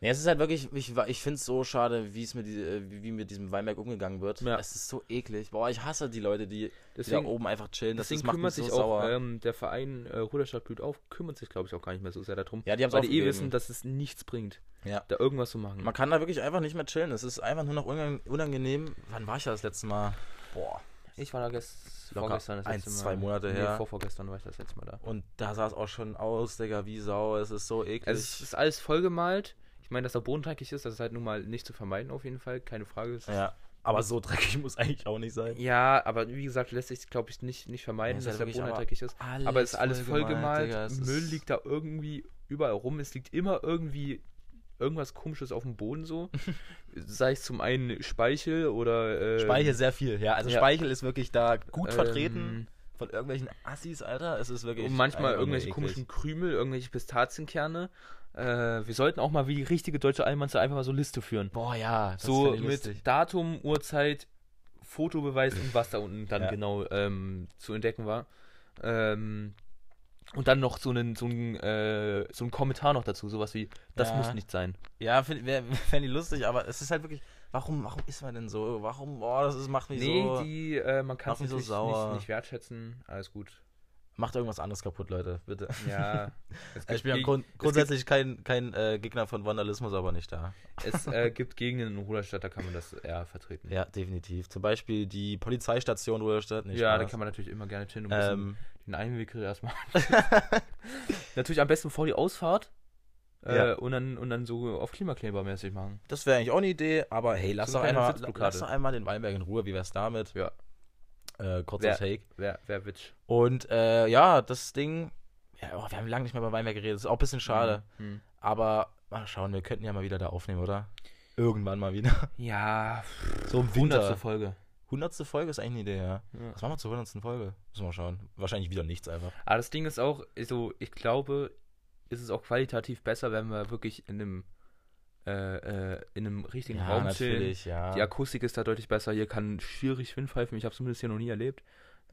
Nee, es ist halt wirklich, ich, ich finde es so schade, wie es mit, die, äh, wie, wie mit diesem Weinberg umgegangen wird. Ja. Es ist so eklig. Boah, ich hasse die Leute, die, die Deswegen, da oben einfach chillen. Das, deswegen das macht kümmert mich sich so auch sauer. ähm, der Verein äh, Ruderstadt blüht auf, kümmert sich, glaube ich, auch gar nicht mehr so sehr darum. ja, die haben weil die eh wissen, dass es nichts bringt, Ja. da irgendwas zu machen. Man kann da wirklich einfach nicht mehr chillen. Es ist einfach nur noch unang- unangenehm. Wann war ich da das letzte Mal? Boah. Ich war da gest Locker vorgestern das eins, letzte Mal. zwei Monate nee, her. Vor, vorgestern war ich das letzte Mal da. Und da sah es auch schon aus, Digga, wie Sau. Es ist so eklig. Also es ist alles vollgemalt. Ich meine, dass da bodentreckig ist, das ist halt nun mal nicht zu vermeiden auf jeden Fall, keine Frage. Ja. Aber so dreckig muss eigentlich auch nicht sein. Ja, aber wie gesagt, lässt sich, glaube ich, nicht, nicht vermeiden, Ja, dass der Boden halt aber dreckig ist. aber es ist alles vollgemalt, Digga, es Müll liegt da irgendwie überall rum. Es liegt immer irgendwie irgendwas komisches auf dem Boden so. Sei es zum einen Speichel oder äh, Speichel sehr viel, ja. Also ja. Speichel ist wirklich da gut ähm, vertreten von irgendwelchen Assis, Alter. Es ist wirklich. Und manchmal irgendwelche eklig. komischen Krümel, irgendwelche Pistazienkerne. Äh, wir sollten auch mal wie richtige deutsche Allmanns einfach mal so Liste führen. Boah, ja. Das so mit lustig. Datum, Uhrzeit, Fotobeweis und was da unten dann Ja. genau ähm, zu entdecken war. Ähm, Und dann noch so einen, so einen, äh, so einen Kommentar noch dazu, sowas wie, das Ja. muss nicht sein. Ja, fände ich lustig, aber es ist halt wirklich, warum, warum ist man denn so? Warum, boah, das ist, macht mich Nee, so, die, äh, man kann es so sauer. nicht, nicht wertschätzen. Alles gut. Macht irgendwas anderes kaputt, Leute, bitte. Ja. es Ich bin ja grund grundsätzlich kein, kein äh, Gegner von Vandalismus, aber nicht da. Es äh, gibt Gegenden in Ruderstadt, da kann man das eher vertreten. Ja, definitiv. Zum Beispiel die Polizeistation Ruderstadt. Nicht ja, da kann man natürlich immer gerne hin und ein bisschen ähm, den Einwickel erstmal. natürlich am besten vor die Ausfahrt. Äh, Ja. und, dann, und dann so auf Klimakleber-mäßig machen. Das wäre eigentlich auch eine Idee, aber hey, lass So doch, einmal, lass doch einmal den Weinberg in Ruhe. Wie wär's damit? Ja. Äh, kurzer Wer- Take. Wer, wer Witsch. Und äh, ja, das Ding. Ja, oh, wir haben lange nicht mehr über Weinberg geredet. Das ist auch ein bisschen schade. Hm. Aber mal schauen, wir könnten ja mal wieder da aufnehmen, oder? Irgendwann mal wieder. Ja, So im Winter. Folge. Hundertste Folge ist eigentlich eine Idee, ja. Ja. Was machen wir zur hundertsten Folge? Müssen wir mal schauen. Wahrscheinlich wieder nichts einfach. Aber das Ding ist auch, so, ich glaube, ist es auch qualitativ besser, wenn wir wirklich in einem, äh, äh, in einem richtigen Raum chillen. ja. Die Akustik ist da deutlich besser. Hier kann schwierig Wind pfeifen. Ich habe zumindest hier noch nie erlebt.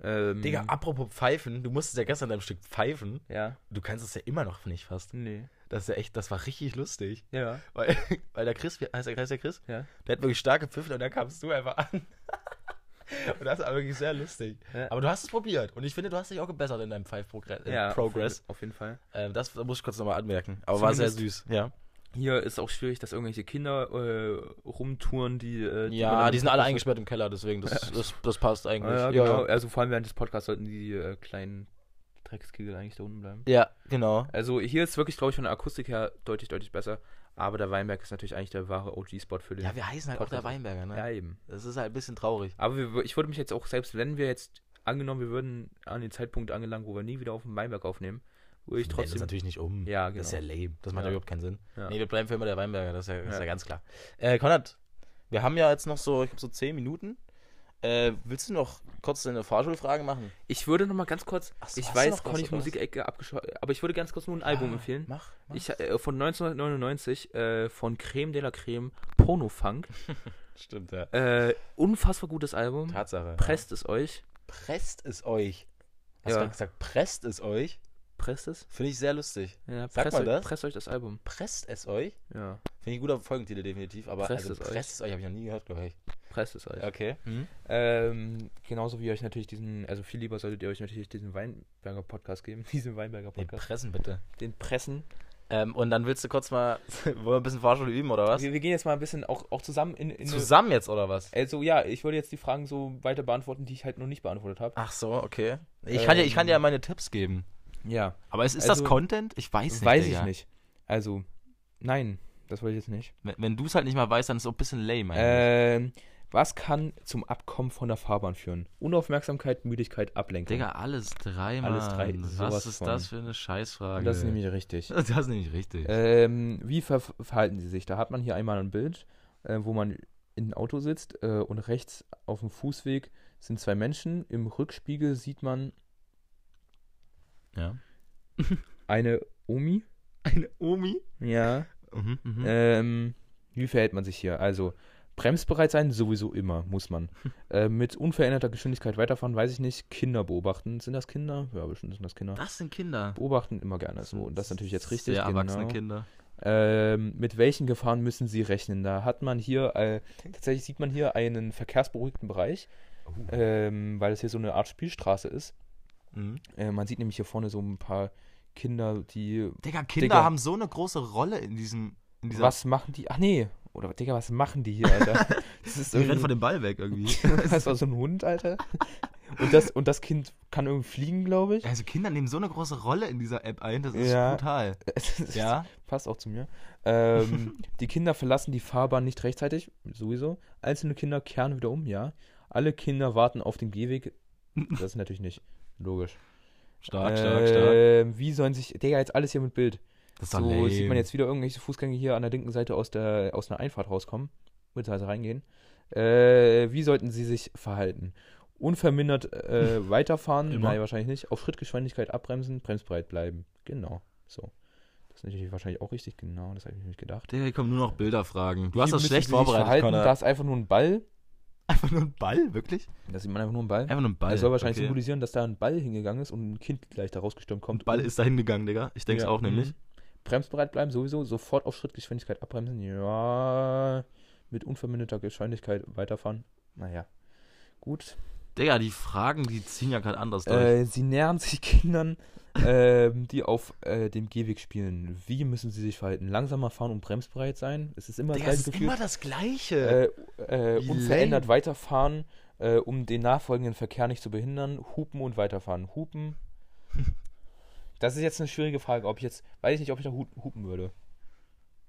Ähm, Digga, apropos Pfeifen, du musstest ja gestern deinem Stück pfeifen. Ja. Du kannst es ja immer noch nicht fast. Nee. Das ist ja echt, das war richtig lustig. Ja. Weil, weil der Chris, heißt der, heißt der Chris? Ja. Der hat wirklich stark gepfiffen und dann kamst du einfach an. und das war wirklich sehr lustig. Ja. Aber du hast es probiert und ich finde, du hast dich auch gebessert in deinem Pfeif-Progress. ja, Progress. Auf jeden Fall. Ähm, das muss ich kurz nochmal anmerken. Aber war sehr Zumindest- süß. Ja, Hier ist auch schwierig, dass irgendwelche Kinder äh, rumtouren, die. Äh, die ja die sind alle eingesperrt im Keller, deswegen, das, das, das passt eigentlich. Ja, ja, genau. ja. Also vor allem während des Podcasts sollten die äh, kleinen Dreckskegel eigentlich da unten bleiben. ja, genau. Also hier ist wirklich, glaube ich, von der Akustik her deutlich, deutlich besser. Aber der Weinberg ist natürlich eigentlich der wahre OG-Spot für den. Ja, wir heißen halt auch der Podcast. Weinberger, ne? Ja, eben. Das ist halt ein bisschen traurig. Aber wir, ich würde mich jetzt auch, selbst wenn wir jetzt angenommen, wir würden an den Zeitpunkt angelangen, wo wir nie wieder auf dem Weinberg aufnehmen, würde ich Wir melden uns trotzdem. natürlich nicht um. Ja, genau. Das ist ja lame. Das macht ja, Ja. überhaupt keinen Sinn. Ja. Nee, wir bleiben für immer der Weinberger, das ist ja, das ist ja Ja. ganz klar. Äh, Konrad, wir haben ja jetzt noch so, ich glaube so 10 Minuten. Äh, willst du noch kurz eine Fahrschulfrage machen? Ich würde noch mal ganz kurz, so, ich weiß, oder was? Musikecke abgeschlossen, aber ich würde ganz kurz nur ein Album Ja, empfehlen. Mach. mach. Ich, äh, von 1999 äh, von Creme de la Creme, Porno Funk. Stimmt, ja. äh, unfassbar gutes Album. Tatsache. Presst es euch. Presst es euch. Hast Ja. du gerade gesagt, presst es euch? Presst es? Finde ich sehr lustig. Ja, Sag presst mal euch, das. Presst euch das Album. Presst es euch? Ja, Finde ich ein guter Folgentitel definitiv, aber Presst also, es euch. presst es euch habe ich noch nie gehört, glaube ich. presst es euch. Okay. Mhm. Ähm, genauso wie euch natürlich diesen, also viel lieber solltet ihr euch natürlich diesen Weinberger Podcast geben, diesen Weinberger Podcast. pressen bitte. Den Pressen. Ähm, und dann willst du kurz mal, wollen wir ein bisschen Fahrschule üben, oder was? Wir, wir gehen jetzt mal ein bisschen auch, auch zusammen in, in eine- Zusammen jetzt, oder was? Also ja, ich würde jetzt die Fragen so weiter beantworten, die ich halt noch nicht beantwortet habe. Ach so, okay. Ich kann, dir, ich kann dir ja meine Tipps geben. Ja, Aber ist, ist Also, das Content? Ich weiß nicht. weiß ich nicht. Also, nein, das wollte ich jetzt nicht. Wenn, wenn du es halt nicht mal weißt, dann ist es auch ein bisschen lame eigentlich. Ähm, was kann zum Abkommen von der Fahrbahn führen? Unaufmerksamkeit, Müdigkeit, Ablenkung. Digga, alles drei, Mann. Alles drei, Was ist von. das für eine Scheißfrage? das ist nämlich richtig. das ist nämlich richtig. ähm, wie ver verhalten sie sich? Da hat man hier einmal ein Bild, äh, wo man in ein Auto sitzt äh, und rechts auf dem Fußweg sind zwei Menschen. Im Rückspiegel sieht man ja. eine Omi. Eine Omi? Ja. Mhm, mhm. Ähm, wie verhält man sich hier? Also, bremsbereit sein, sowieso immer, muss man. äh, mit unveränderter Geschwindigkeit weiterfahren, weiß ich nicht. Kinder beobachten. Sind das Kinder? Ja, bestimmt sind das Kinder. das sind Kinder. Beobachten immer gerne so. Und das ist natürlich jetzt richtig. Sehr erwachsene genau. Kinder. Ähm, mit welchen Gefahren müssen sie rechnen? Da hat man hier, äh, tatsächlich sieht man hier einen verkehrsberuhigten Bereich, ähm, weil es hier so eine Art Spielstraße ist. Mhm. Äh, man sieht nämlich hier vorne so ein paar Kinder, die. Digga, Kinder Digga. haben so eine große Rolle in diesem. In dieser Was machen die? Ach nee. Oder Digga, was machen die hier, Alter? Das ist Die rennen von dem Ball weg irgendwie. Das war so ein Hund, Alter. Und das, und das Kind kann irgendwie fliegen, glaube ich. also Kinder nehmen so eine große Rolle in dieser App ein, das ist Ja. brutal. Das Ja? Passt auch zu mir. Ähm, die Kinder verlassen die Fahrbahn nicht rechtzeitig, sowieso. Einzelne Kinder kehren wieder um, ja. Alle Kinder warten auf den Gehweg. Das ist natürlich nicht logisch. Stark, stark, stark. Ähm, Wie sollen sich. Digga, jetzt alles hier mit Bild. Das ist So lame. sieht man jetzt wieder irgendwelche Fußgänger hier an der linken Seite aus, der, aus einer Einfahrt rauskommen. Beziehungsweise reingehen. Äh, wie sollten sie sich verhalten? Unvermindert äh, weiterfahren? Immer. Nein, wahrscheinlich nicht. Auf Schrittgeschwindigkeit abbremsen, bremsbereit bleiben. Genau. So. Das ist natürlich wahrscheinlich auch richtig genau. Das habe ich mir nicht gedacht. Digga, hier kommen nur noch Bilderfragen. Du hast Wie das müssen schlecht sie sich vorbereitet, verhalten? Connor. Da ist einfach nur ein Ball. Einfach nur ein Ball, wirklich? Da sieht man einfach nur einen Ball. Einfach nur ein Ball. Das soll wahrscheinlich okay. symbolisieren, dass da ein Ball hingegangen ist und ein Kind gleich da rausgestürmt kommt. Ball ist da hingegangen, Digga. Ich denke es Ja, auch nämlich. mhm. Bremsbereit bleiben sowieso, sofort auf Schrittgeschwindigkeit abbremsen. Ja, mit unverminderter Geschwindigkeit weiterfahren. Naja, gut. Digga, die Fragen, die ziehen ja gerade anders durch. Äh, sie nähern sich Kindern, ähm, die auf äh, dem Gehweg spielen. Wie müssen sie sich verhalten? Langsamer fahren und bremsbereit sein? Es ist immer Digga, das ist Gefühl. immer das Gleiche. äh, äh, unverändert weiterfahren, äh, um den nachfolgenden Verkehr nicht zu behindern. Hupen und weiterfahren. Hupen. Das ist jetzt eine schwierige Frage, ob ich jetzt, weiß ich nicht, ob ich da hu- hupen würde.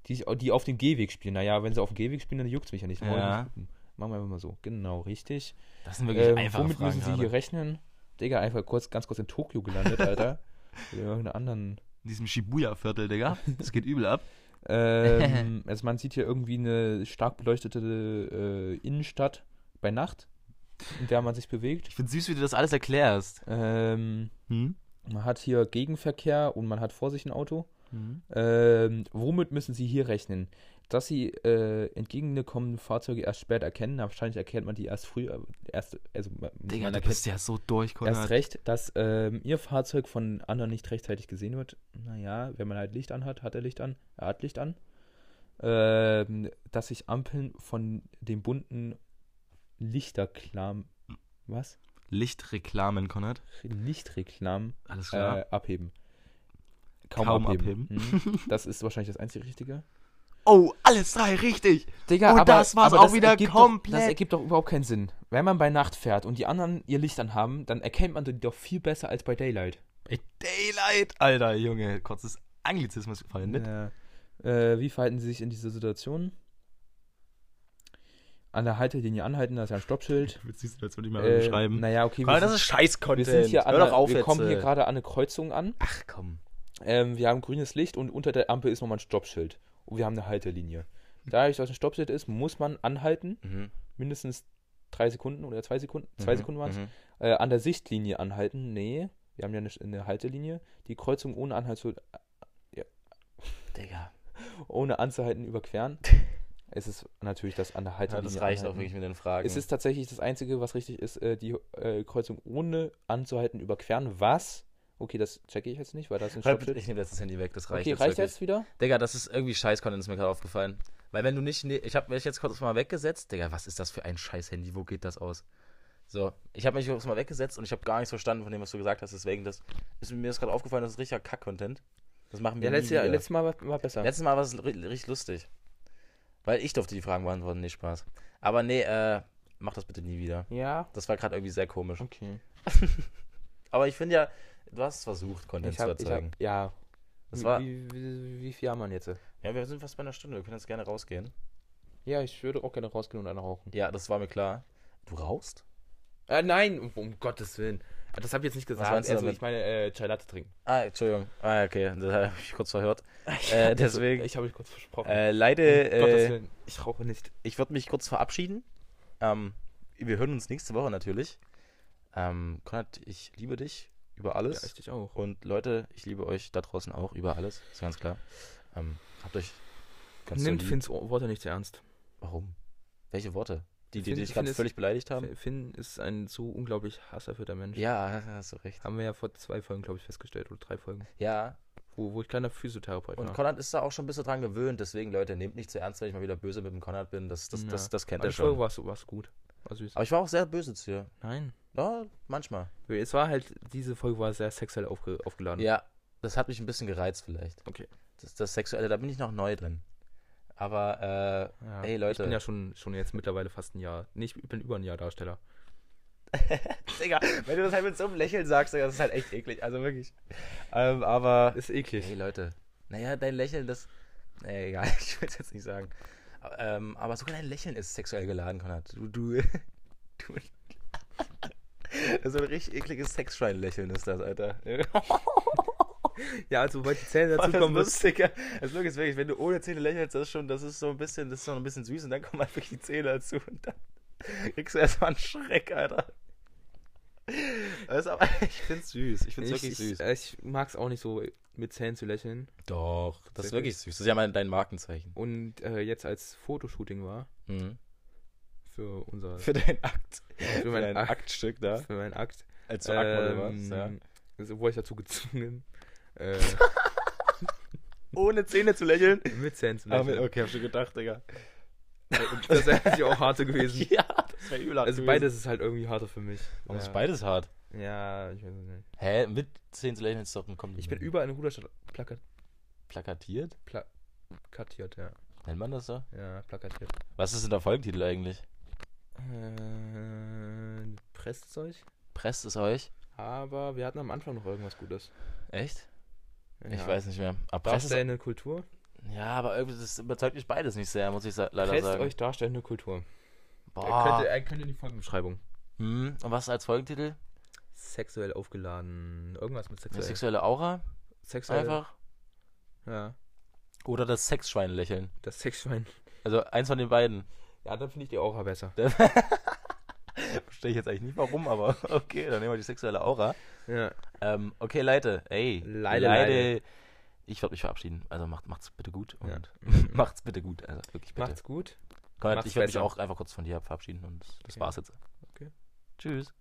Die, die auf dem Gehweg spielen. Naja, wenn sie auf dem Gehweg spielen, dann juckt es mich ja nicht. Ja. nicht hupen. Machen wir einfach mal so. Genau, richtig. das sind wirklich Ähm, einfache womit Fragen müssen sie hier rechnen? Digga, einfach kurz, ganz kurz in Tokio gelandet, Alter. Oder in irgendeiner anderen. In diesem Shibuya-Viertel, Digga. Das geht übel ab. Ähm, also man sieht hier irgendwie eine stark beleuchtete äh, Innenstadt bei Nacht, in der man sich bewegt. Ich finde süß, wie du das alles erklärst. Ähm, Hm? man hat hier Gegenverkehr und man hat vor sich ein Auto. Hm? Ähm, womit müssen Sie hier rechnen? Dass Sie äh, entgegengekommene Fahrzeuge erst spät erkennen. Wahrscheinlich erkennt man die erst früh. Erst, also Digga, du bist ja so durch, erst Konrad. recht, dass ähm, Ihr Fahrzeug von anderen nicht rechtzeitig gesehen wird. Naja, wenn man halt Licht anhat, hat er Licht an. Er hat Licht an. Ähm, dass sich Ampeln von dem bunten Lichterklam. Was? Lichtreklamen, Konrad. Lichtreklam Alles klar. äh, abheben. Kaum, Kaum abheben. Hm, das ist wahrscheinlich das einzige Richtige. Oh, alles drei richtig. Digga, Und das war's auch wieder komplett. Doch, das ergibt doch überhaupt keinen Sinn. Wenn man bei Nacht fährt und die anderen ihr Licht anhaben, dann erkennt man die doch viel besser als bei Daylight. Bei Daylight. Alter, Junge. Kurzes Anglizismus gefallen, nicht? Ja. Äh, wie verhalten sie sich in dieser Situation? An der Haltelinie anhalten, da ist ja ein Stoppschild. Siehst du, als würde ich mal Äh, beschreiben. naja, okay, wir das sind, ist Scheiß-Content. wir sind hier an Hör doch der, auf wir jetzt. kommen hier äh. gerade an eine Kreuzung an. Ach, komm. Ähm, wir haben grünes Licht und unter der Ampel ist nochmal ein Stoppschild. Und wir haben eine Haltelinie. Dadurch, dass ein Stoppschild ist, muss man anhalten. Mhm. Mindestens drei Sekunden oder zwei Sekunden. Zwei Mhm, Sekunden waren es. mhm. Äh, an der Sichtlinie anhalten. Nee, wir haben ja eine, eine Haltelinie. Die Kreuzung ohne Anhalt zu, Digga. ohne anzuhalten überqueren. es ist natürlich das an der Ja, Haltelinie. das reicht auch anhalten. wirklich mit den Fragen. Es ist tatsächlich das Einzige, was richtig ist, äh, die äh, Kreuzung ohne anzuhalten überqueren. Was? Okay, das checke ich jetzt nicht, weil da ist ein Stoppschild. Ich nehme jetzt das Handy weg, das reicht Okay, jetzt reicht wirklich. jetzt wieder? Digga, das ist irgendwie Scheiß-Content, ist mir gerade aufgefallen. Weil wenn du nicht, ne, ich habe mich jetzt kurz mal weggesetzt. Digga, was ist das für ein Scheiß-Handy? Wo geht das aus? So, ich habe mich kurz mal weggesetzt und ich habe gar nichts verstanden von dem, was du gesagt hast. Deswegen, das ist mir ist gerade aufgefallen, das ist richtiger Kack-Content. Das machen wir Ja, letztes, Jahr, letztes Mal war, war besser. Letztes Mal war es ri- richtig lustig. Weil ich durfte die Fragen beantworten, nicht Spaß. Aber nee, äh, mach das bitte nie wieder. ja, Das war gerade irgendwie sehr komisch. okay. Aber ich finde ja, du hast es versucht, Ich zu erzeugen. hab, ja. Das wie, war- wie, wie, wie viel haben wir jetzt? Ja, wir sind fast bei einer Stunde. Wir können jetzt gerne rausgehen. Ja, ich würde auch gerne rausgehen und eine rauchen. Ja, das war mir klar. Du rauchst? Äh, nein, um, um Gottes Willen. Äh, Das habe ich jetzt nicht gesagt. Also damit? ich meine äh, Chai Latte trinken. Ah, Entschuldigung. Ah, okay. Das habe ich kurz verhört. Äh, deswegen. Ich habe mich kurz versprochen. Äh, leider, um Gottes äh, Willen. Ich rauche nicht. ich würde mich kurz verabschieden. Ähm, wir hören uns nächste Woche natürlich. Ähm, Konrad, ich liebe dich über alles. Ja, ich dich auch. Und Leute, ich liebe euch da draußen auch über alles. Ist ganz klar. Ähm, habt euch ganz Nimmt so. Finns Worte nicht sehr ernst. Warum? Welche Worte? Die, die, Finn- dich gerade völlig beleidigt haben? Finn ist ein so unglaublich hasserfüllter Mensch. Ja, hast du recht. Haben wir ja vor zwei Folgen, glaube ich, festgestellt. Oder drei Folgen. Ja, Wo, wo ich kleiner Physiotherapeut und war. Konrad ist da auch schon ein bisschen dran gewöhnt. Deswegen, Leute, nehmt nicht zu ernst, wenn ich mal wieder böse mit dem Konrad bin. Das, das, Ja. das, das kennt Aber er die Folge schon. warst, warst gut. War süß. Aber ich war auch sehr böse zu dir. Nein. Ja, manchmal. Es war halt, diese Folge war sehr sexuell aufge, aufgeladen. Ja, das hat mich ein bisschen gereizt vielleicht. Okay. Das, das Sexuelle, da bin ich noch neu drin. Aber, äh, Ja, Ey, Leute. Ich bin ja schon, schon jetzt mittlerweile fast ein Jahr. Nee, ich bin über ein Jahr Darsteller. Digga, wenn du das halt mit so einem Lächeln sagst, das ist halt echt eklig. Also wirklich. Ähm, aber, Ist eklig. hey Leute, naja, dein Lächeln, das, nee, egal, ich will es jetzt nicht sagen. Aber, ähm, aber sogar dein Lächeln ist sexuell geladen, Konrad. Du, du, du. So ein richtig ekliges Sexschwein-Lächeln ist das, Alter. Ja, also, weil die Zähne Das dazu ist kommen, ist, lustiger. Das ist wirklich, wenn du ohne Zähne lächelst, das ist schon, das ist so ein bisschen, das ist noch ein bisschen süß und dann kommen halt wirklich die Zähne dazu und dann kriegst du erstmal einen Schreck, Alter. Ist aber, ich find's süß. Ich find's ich, wirklich süß. Ich, ich mag es auch nicht so, mit Zähnen zu lächeln. Doch, das ist wirklich süß. Das ist ja mal dein Markenzeichen. Und äh, jetzt als Fotoshooting war, Mhm. für unser Für deinen Akt. für mein dein Akt, Aktstück da. für meinen Akt. Als du Aktmodell warst, ja. Ähm, Also wurde ich dazu gezwungen, äh, Ohne Zähne zu lächeln. mit Zähnen zu Aber mit, lächeln. okay, hab schon gedacht, Digga. Das wäre natürlich auch harter gewesen. ja, das wäre übel hart Also gewesen. beides ist halt irgendwie harter für mich. Warum ja. ist beides hart? Ja, ich weiß es nicht. Hä, mit Zähnen zu lächeln ist doch ein Kompliment. Ich bin überall in Ruderstadt plakat Plakatiert? plakatiert, ja. Nennt man das so? Ja, plakatiert. Was ist denn der Folgentitel eigentlich? Äh, presst es euch? Presst es euch? Aber wir hatten am Anfang noch irgendwas Gutes. Echt? Ich Ja. weiß nicht mehr. Aber Presst es, Darstellende Kultur? Ja, aber irgendwie das überzeugt mich beides nicht sehr, muss ich sa leider Presst sagen. euch darstellende Kultur. Boah. Er könnte, er könnte die Folgenbeschreibung. Hm, und was als Folgentitel? Sexuell aufgeladen. Irgendwas mit Eine sexuell. sexuelle Aura? sexuell. Einfach? Ja. Oder das Sexschwein lächeln? Das Sexschwein. Also eins von den beiden. Ja, dann finde ich die Aura besser. Verstehe ich jetzt eigentlich nicht warum, aber okay, dann nehmen wir die sexuelle Aura. Ja. Ähm, okay, Leute, ey. Leide, Leide. Ich werde mich verabschieden. Also macht, macht's bitte gut und Ja. macht's bitte gut. Also wirklich bitte. Macht's gut. Konrad, macht's ich werde mich auch einfach kurz von dir verabschieden und das Okay. war's jetzt. Okay. Tschüss.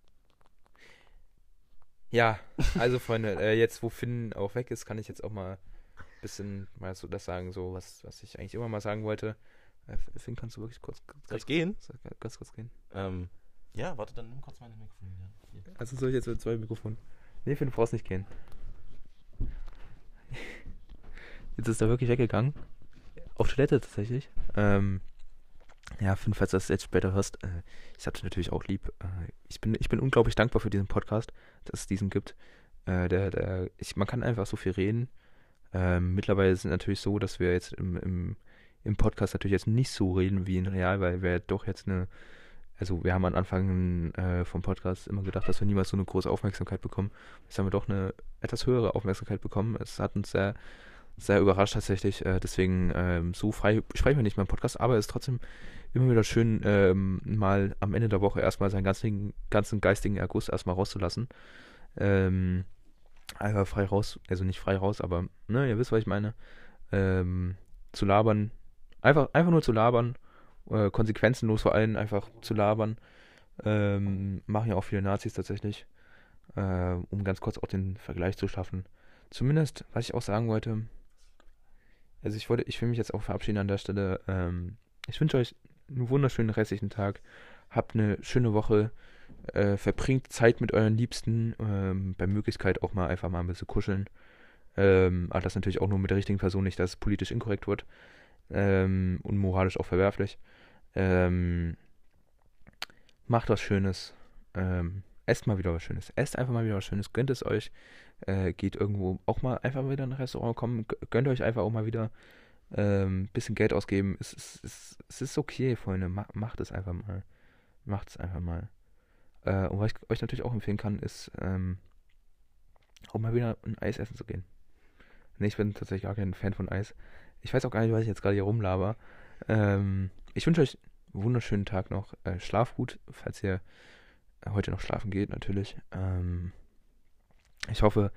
Ja, also Freunde, äh, jetzt wo Finn auch weg ist, kann ich jetzt auch mal ein bisschen mal so das sagen, so was, was ich eigentlich immer mal sagen wollte. Äh, Finn, kannst du wirklich kurz, Kannst ganz, gehen? ganz, ganz kurz gehen? Ähm, ja, warte, dann nimm kurz meine Mikrofon wieder. Also soll ich jetzt mit zwei Mikrofonen? Nee, Finn, du brauchst nicht gehen. Jetzt ist er wirklich weggegangen. Auf Toilette tatsächlich. Ähm, ja, Finn, falls du das jetzt später hörst, äh, ich hab dich natürlich auch lieb. Äh, ich, bin, ich bin unglaublich dankbar für diesen Podcast, dass es diesen gibt. Äh, der, der, ich, man kann einfach so viel reden. Ähm, mittlerweile ist es natürlich so, dass wir jetzt im, im, im Podcast natürlich jetzt nicht so reden wie in Real, weil wir doch jetzt eine, also wir haben am Anfang äh, vom Podcast immer gedacht, dass wir niemals so eine große Aufmerksamkeit bekommen. Jetzt haben wir doch eine etwas höhere Aufmerksamkeit bekommen. Es hat uns sehr, sehr überrascht tatsächlich. Äh, deswegen ähm, so frei sprechen wir nicht mehr im Podcast, aber es ist trotzdem immer wieder schön, ähm, mal am Ende der Woche erstmal seinen ganzen, ganzen geistigen Erguss erstmal rauszulassen. Ähm, einfach frei raus, also nicht frei raus, aber ne, ihr wisst, was ich meine. Ähm, zu labern, einfach, einfach nur zu labern, äh, konsequenzenlos vor allem einfach zu labern. Ähm, machen ja auch viele Nazis tatsächlich, äh, um ganz kurz auch den Vergleich zu schaffen. Zumindest, was ich auch sagen wollte, also ich wollte, ich will mich jetzt auch verabschieden an der Stelle. Ähm, ich wünsche euch einen wunderschönen restlichen Tag. Habt eine schöne Woche. Äh, verbringt Zeit mit euren Liebsten. Ähm, bei Möglichkeit auch mal einfach mal ein bisschen kuscheln. Ähm, aber das natürlich auch nur mit der richtigen Person, nicht, dass es politisch inkorrekt wird. Ähm, und moralisch auch verwerflich. Ähm, macht was Schönes. Ähm, esst mal wieder was Schönes. Esst einfach mal wieder was Schönes. Gönnt es euch. Äh, geht irgendwo auch mal einfach wieder in ein Restaurant kommen. Gönnt euch einfach auch mal wieder ein bisschen Geld ausgeben. Es, ist- es, es ist okay, Freunde. Ma macht es einfach mal. Macht es einfach mal. Äh, und was ich euch natürlich auch empfehlen kann, ist ähm, auch mal wieder ein Eis essen zu gehen. Nee, ich bin tatsächlich gar kein Fan von Eis. Ich weiß auch gar nicht, was ich jetzt gerade hier rumlaber. Ähm, ich wünsche euch einen wunderschönen Tag noch. Äh, schlaf gut, falls ihr heute noch schlafen geht, natürlich. Ähm, ich hoffe,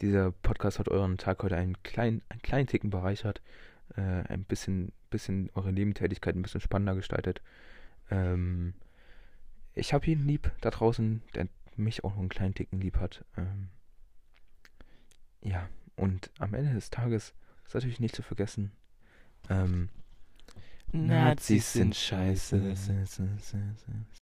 dieser Podcast hat euren Tag heute einen kleinen, einen kleinen Ticken bereichert. Äh, ein bisschen, bisschen eure Nebentätigkeit ein bisschen spannender gestaltet. Ähm, ich habe jeden lieb da draußen, der mich auch noch einen kleinen Ticken lieb hat. Ähm, ja, und am Ende des Tages ist natürlich nicht zu vergessen, ähm, Nazis sind scheiße.